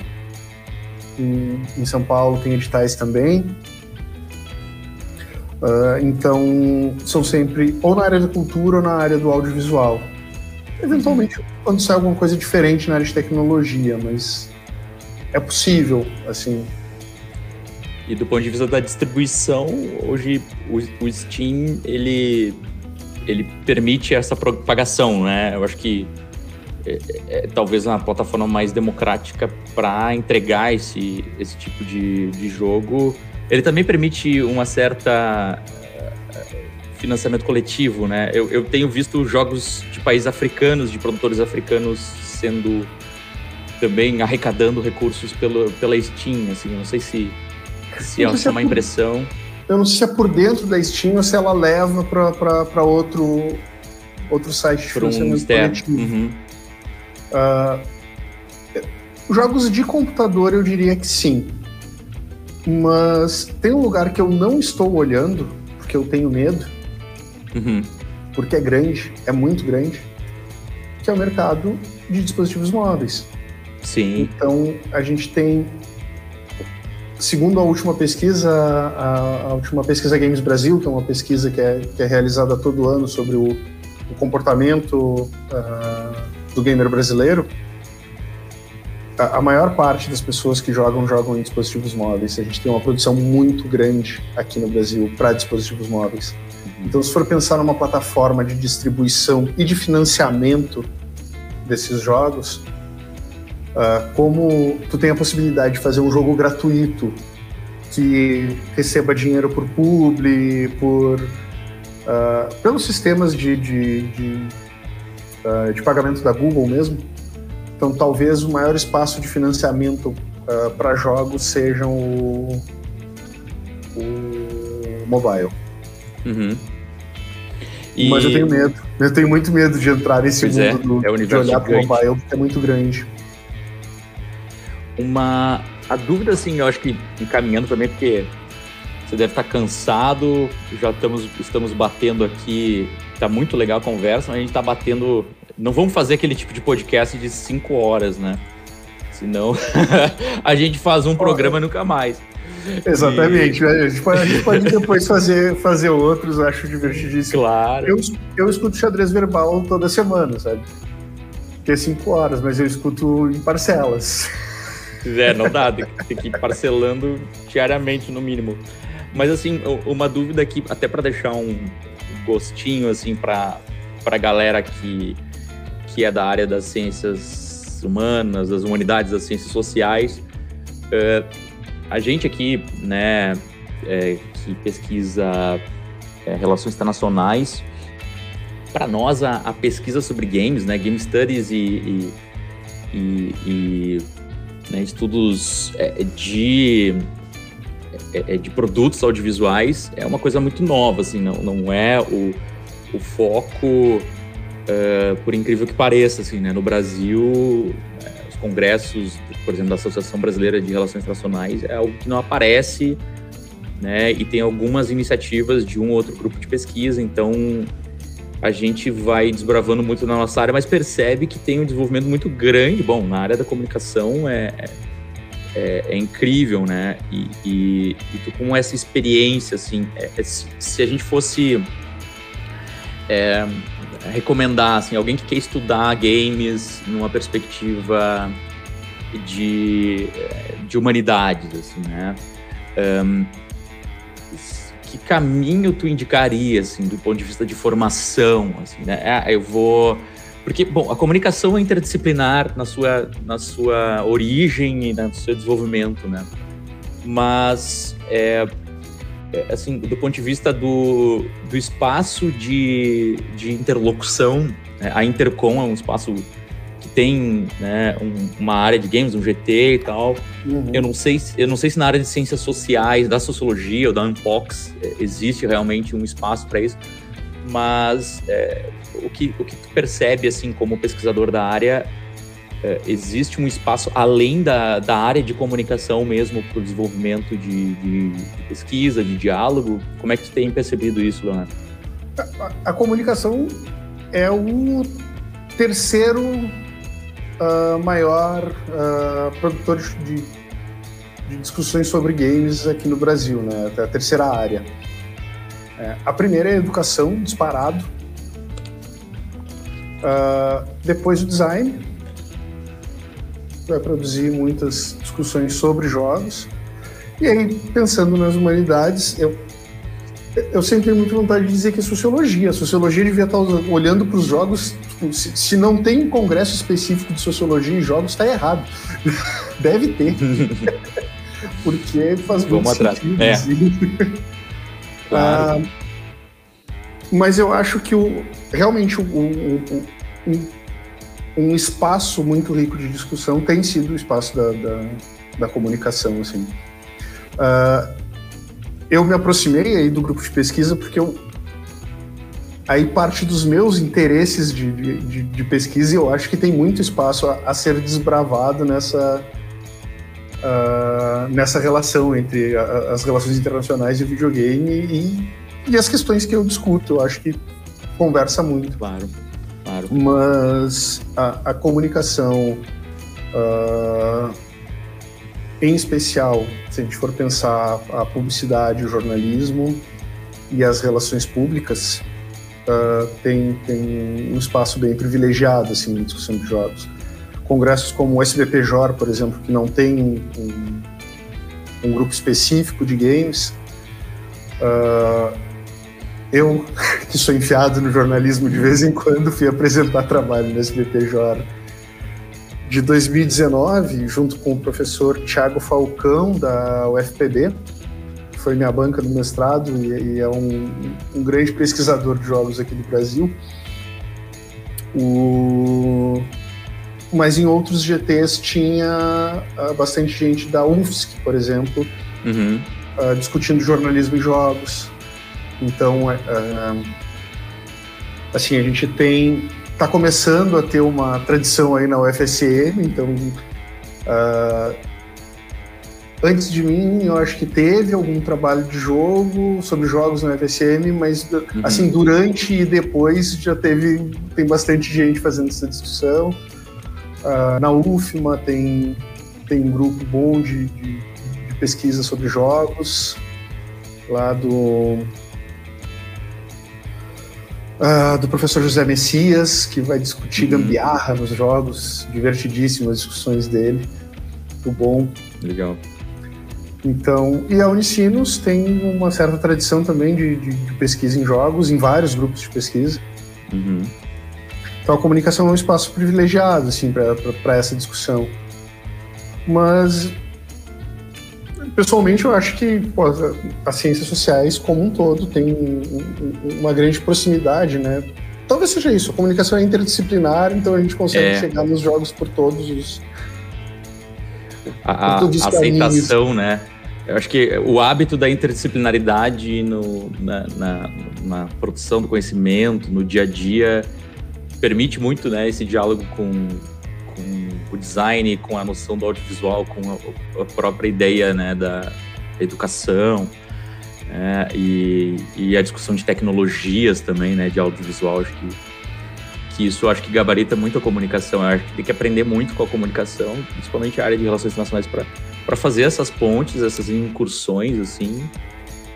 em, em São Paulo, tem editais também. Uh, então, são sempre ou na área da cultura ou na área do audiovisual. Eventualmente, quando sai alguma coisa diferente na área de tecnologia, mas é possível, assim. E do ponto de vista da distribuição, hoje o, o Steam, ele ele permite essa propagação, né? Eu acho que é, é, é talvez uma plataforma mais democrática para entregar esse, esse tipo de, de jogo. Ele também permite uma certa financiamento coletivo, né? Eu, eu tenho visto jogos de países africanos, de produtores africanos sendo também arrecadando recursos pelo, pela Steam, assim, não sei se, se é uma impressão. Eu não sei se é por dentro da Steam ou se ela leva para outro, outro site de financiamento um coletivo. Uhum. Uh, jogos de computador eu diria que sim. Mas tem um lugar que eu não estou olhando, porque eu tenho medo, uhum. porque é grande, é muito grande, que é o mercado de dispositivos móveis. Sim. Então, a gente tem, segundo a última pesquisa, a, a última pesquisa Games Brasil, que é uma pesquisa que é, que é realizada todo ano sobre o, o comportamento uh, do gamer brasileiro, a, a maior parte das pessoas que jogam, jogam em dispositivos móveis. A gente tem uma produção muito grande aqui no Brasil para dispositivos móveis. Então, se for pensar numa plataforma de distribuição e de financiamento desses jogos, uh, como tu tem a possibilidade de fazer um jogo gratuito que receba dinheiro por publi, por uh, pelos sistemas de, de, de, uh, de, pagamento da Google mesmo. Então, talvez o maior espaço de financiamento para jogos sejam o, o mobile. Uhum. E... Mas eu tenho medo. Eu tenho muito medo de entrar nesse pois mundo é, do, é de olhar para o mobile, porque é muito grande. Uma. A dúvida, assim, eu acho que encaminhando também, porque você deve estar cansado, já estamos, estamos batendo aqui. Tá muito legal a conversa, mas a gente está batendo. Não vamos fazer aquele tipo de podcast de cinco horas, né? Senão a gente faz um programa nunca mais. Exatamente. E... A, gente pode, a gente pode depois fazer, fazer outros, acho divertidíssimo. Claro. Eu, eu escuto xadrez verbal toda semana, sabe? Que é cinco horas, mas eu escuto em parcelas. É, não dá, tem que ir parcelando diariamente no mínimo. Mas assim, uma dúvida aqui, até para deixar um gostinho assim para para galera que que é da área das ciências humanas, das humanidades, das ciências sociais, uh, a gente aqui, né, é, que pesquisa é, relações internacionais, para nós a, a, pesquisa sobre games, né, game studies e, e, e, e né, estudos é, de é, é, de produtos audiovisuais é uma coisa muito nova, assim, não, não é o, o foco, por incrível que pareça, assim, né, no Brasil os congressos, por exemplo, da Associação Brasileira de Relações Internacionais, é algo que não aparece, né? E tem algumas iniciativas de um ou outro grupo de pesquisa, então a gente vai desbravando muito na nossa área, mas percebe que tem um desenvolvimento muito grande. Bom, na área da comunicação é, é, é incrível, né? E, e, e tu, com essa experiência, assim, é, é se, se, a gente fosse é, recomendar, assim, alguém que quer estudar games numa perspectiva de, de humanidades, assim, né? Um, que caminho tu indicaria, assim, do ponto de vista de formação, assim, né? É, eu vou... Porque, bom, a comunicação é interdisciplinar na sua, na sua origem e no seu desenvolvimento, né? Mas, é, é, assim, do ponto de vista do, do espaço de, de interlocução, né? a Intercom é um espaço que tem né, um, uma área de games, um GT e tal. Uhum. Eu não sei, eu não sei se na área de ciências sociais, da sociologia ou da Unbox é, existe realmente um espaço para isso, mas é, o que o que tu percebe assim como pesquisador da área é, existe um espaço além da, da área de comunicação mesmo para o desenvolvimento de, de, pesquisa, de diálogo? Como é que tu tem percebido isso, Leonardo? A, a comunicação é o terceiro uh, maior uh, produtor de, de, discussões sobre games aqui no Brasil, né? A terceira área. É, a primeira é a educação, disparado. Uh, depois o design, vai produzir muitas discussões sobre jogos. E aí, pensando nas humanidades, eu, eu sempre tenho muita vontade de dizer que é sociologia. A sociologia devia estar olhando para os jogos Tipo, se, se, não tem congresso específico de sociologia em jogos, está errado. Deve ter. Porque faz Vamos muito atrás. sentido. É. Assim. Claro. Ah, mas eu acho que o, realmente o, o, um, um, espaço muito rico de discussão tem sido o espaço da, da, da comunicação. Assim. Ah, eu me aproximei aí do grupo de pesquisa porque eu aí parte dos meus interesses de, de, de, pesquisa e eu acho que tem muito espaço a, a ser desbravado nessa, uh, nessa relação entre a, as relações internacionais de videogame e, e, as questões que eu discuto. Eu acho que conversa muito. Claro, claro. Mas a, a comunicação, uh, em especial, se a gente for pensar a publicidade, o jornalismo e as relações públicas, uh, tem, tem um espaço bem privilegiado assim, na discussão de jogos. Congressos como o SBPJOR, por exemplo, que não tem um, um grupo específico de games, uh, eu, que sou enfiado no jornalismo de vez em quando, fui apresentar trabalho no SBPJOR de 2019, junto com o professor Tiago Falcão, da UFPB, que foi minha banca do mestrado e, e é um, um, grande pesquisador de jogos aqui do Brasil. O... Mas em outros GTs tinha uh, bastante gente da UFSC, por exemplo, uhum. uh, discutindo jornalismo em jogos. Então, uh, assim, a gente tem está começando a ter uma tradição aí na UFSM, então uh, antes de mim eu acho que teve algum trabalho de jogo sobre jogos na UFSM, mas uhum. assim durante e depois já teve tem bastante gente fazendo essa discussão. Uh, na UFMA tem tem um grupo bom de, de, de pesquisa sobre jogos lá do Uh, do professor José Messias, que vai discutir uhum. gambiarra nos jogos, divertidíssimas as discussões dele, muito bom. Legal. Então, e a Unicinos tem uma certa tradição também de, de, de pesquisa em jogos, em vários grupos de pesquisa. Uhum. Então, a comunicação é um espaço privilegiado, assim, para essa discussão. Mas pessoalmente eu acho que pô, as ciências sociais como um todo tem uma grande proximidade, né? Talvez seja isso, a comunicação é interdisciplinar, então a gente consegue é. chegar nos jogos por todos os. A, todos os aceitação, né? Eu acho que o hábito da interdisciplinaridade no, na, na, na, produção do conhecimento, no dia a dia, permite muito né, esse diálogo com, com o design, com a noção do audiovisual, com a, a própria ideia né, da educação é, e, e, a discussão de tecnologias também, né, de audiovisual, acho que, que isso acho que gabarita muito a comunicação. Eu acho que tem que aprender muito com a comunicação, principalmente a área de relações internacionais, para fazer essas pontes, essas incursões, assim.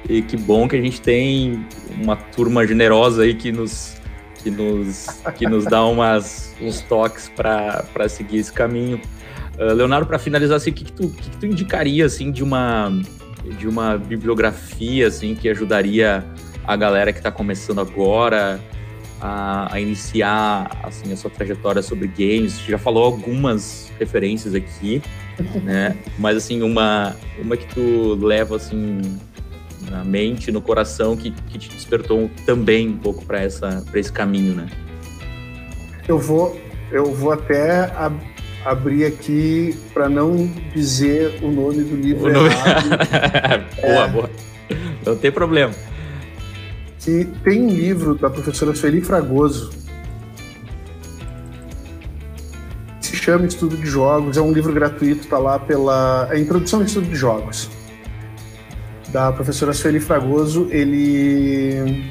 E que bom que a gente tem uma turma generosa aí que nos que nos, que nos dá umas, uns toques para seguir esse caminho. Uh, Leonardo, para finalizar, assim, o que, que, tu, que, que tu indicaria assim, de, uma, de uma bibliografia assim, que ajudaria a galera que está começando agora a, a, iniciar assim, a sua trajetória sobre games? Você já falou algumas referências aqui, né? mas assim, uma, uma que tu leva assim, na mente, no coração, que, que te despertou também um pouco para esse caminho, né? Eu vou, eu vou até ab abrir aqui para não dizer o nome do livro o nome... boa, é, boa. Não tem problema. Que tem um livro da professora Sueli Fragoso se chama Estudo de Jogos, é um livro gratuito, está lá pela a Introdução ao Estudo de Jogos da professora Sueli Fragoso, ele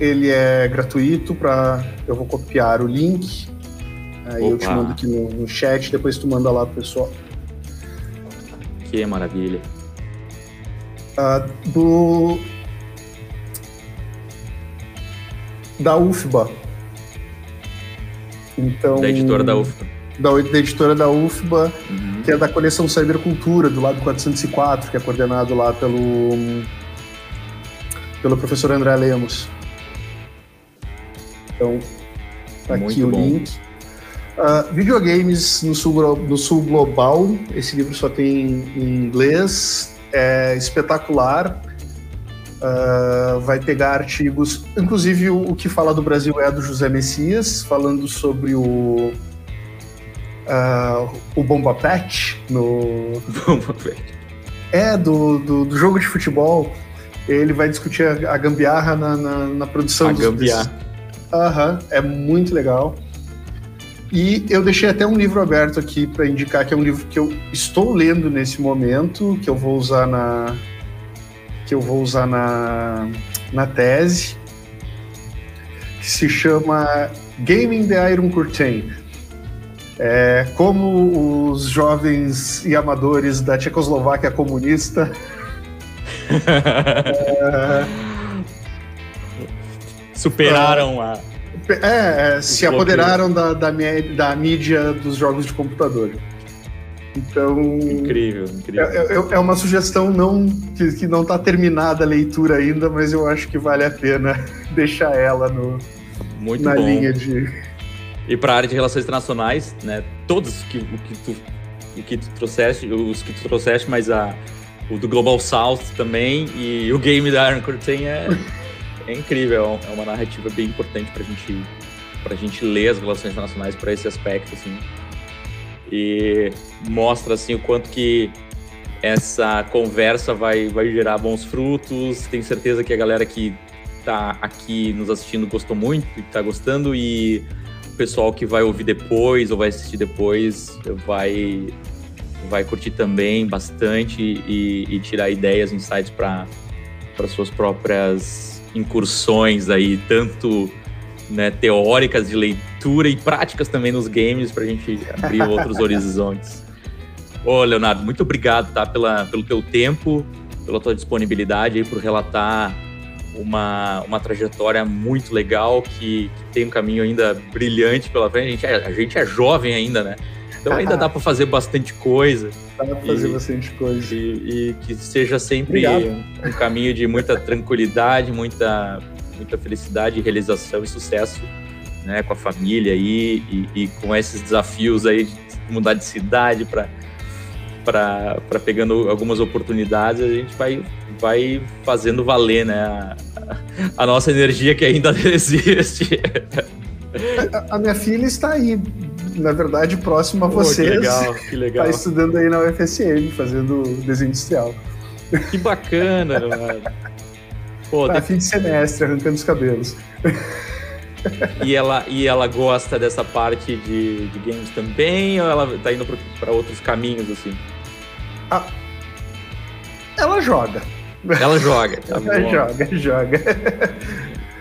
ele é gratuito para eu vou copiar o link. Aí Opa. eu te mando aqui no, no, chat, depois tu manda lá pro pessoal. Que maravilha. Uh, do da UFBA. Então, da editora da UFBA. Da, da editora da UFBA. Uhum que é da coleção Cybercultura, do lado 404, que é coordenado lá pelo, pelo professor André Lemos. Então, tá aqui o bom. link. Uh, videogames no sul, no sul global, esse livro só tem em inglês, é espetacular. Uh, vai pegar artigos, inclusive o, o, que fala do Brasil é do José Messias, falando sobre o uh, o Bomba Pet no. Bomba Pet. É, do, do, do, jogo de futebol. Ele vai discutir a, a gambiarra na, na, na produção a dos. Gambiarra. Aham, é muito legal. E eu deixei até um livro aberto aqui para indicar que é um livro que eu estou lendo nesse momento, que eu vou usar na que eu vou usar na, na tese, que se chama Gaming the Iron Curtain. É, como os jovens e amadores da Tchecoslováquia comunista é, superaram a. É, é se apoderaram da, da, da mídia dos jogos de computador. Então. Incrível, incrível. É, é, é uma sugestão não, que, que não está terminada a leitura ainda, mas eu acho que vale a pena deixar ela no, Muito na bom. linha de. E para a área de relações internacionais, né? Todos que, o que tu, o que tu trouxeste, os que tu trouxeste, mas a, o do Global South também e o game da Iron Curtain é, é incrível, é uma narrativa bem importante para gente, a gente ler as relações internacionais para esse aspecto, assim e mostra assim o quanto que essa conversa vai, vai gerar bons frutos. Tenho certeza que a galera que está aqui nos assistindo gostou muito e está gostando e pessoal que vai ouvir depois ou vai assistir depois vai vai curtir também bastante e, e tirar ideias, insights para para suas próprias incursões aí, tanto né, teóricas de leitura e práticas também nos games para a gente abrir outros horizontes. Ô, Leonardo, muito obrigado tá, pela, pelo teu tempo, pela tua disponibilidade aí por relatar uma, uma trajetória muito legal que, que, tem um caminho ainda brilhante pela frente. A gente é, a gente é jovem ainda, né? Então ainda dá para fazer bastante coisa. Dá para fazer e, bastante coisa. E, e, que seja sempre um, um, caminho de muita tranquilidade, muita muita felicidade, realização e sucesso né, com a família aí, e, e com esses desafios aí de mudar de cidade para para pegando algumas oportunidades, a gente vai, vai fazendo valer né, a, a nossa energia que ainda existe. A, a, minha filha está aí, na verdade, próxima a vocês. que legal, que legal. Está estudando aí na UFSM, fazendo desenho industrial. Que bacana, mano. Pô, tá fim de semestre, arrancando os cabelos. E ela, e ela gosta dessa parte de, de games também, ou ela tá indo para outros caminhos, assim? Ah, ela joga. Ela joga, tá ela joga, joga.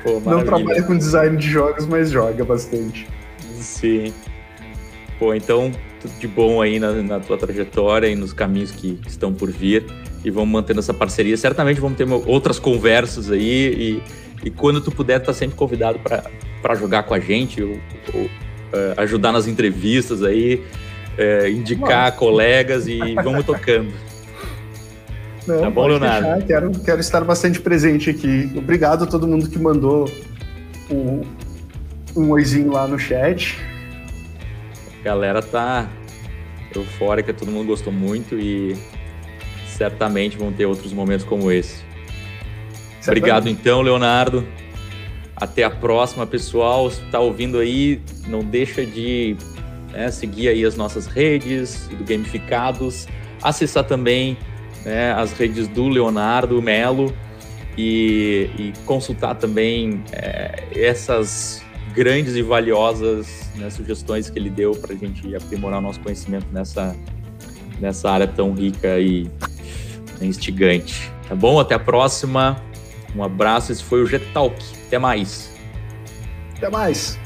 Pô, Não trabalha com design de jogos, mas joga bastante. Sim. Pô, então, tudo de bom aí na, na tua trajetória e nos caminhos que, que estão por vir e vamos mantendo essa parceria. Certamente vamos ter outras conversas aí e, e quando tu puder, tá sempre convidado para jogar com a gente ou, ou uh, ajudar nas entrevistas aí, uh, indicar colegas e vamos tocando. Não, tá bom, Leonardo? Quero, quero estar bastante presente aqui. Obrigado a todo mundo que mandou um, um oizinho lá no chat. A galera tá eufórica, todo mundo gostou muito e certamente vão ter outros momentos como esse. Certamente. Obrigado então, Leonardo. Até a próxima, pessoal. Se está ouvindo aí, não deixa de né, seguir aí as nossas redes do Gamificados, acessar também né, as redes do Leonardo Melo e, e consultar também é, essas grandes e valiosas né, sugestões que ele deu para a gente aprimorar nosso conhecimento nessa, nessa área tão rica e instigante. Tá bom? Até a próxima. Um abraço. Esse foi o G-Talk. Até mais. Até mais.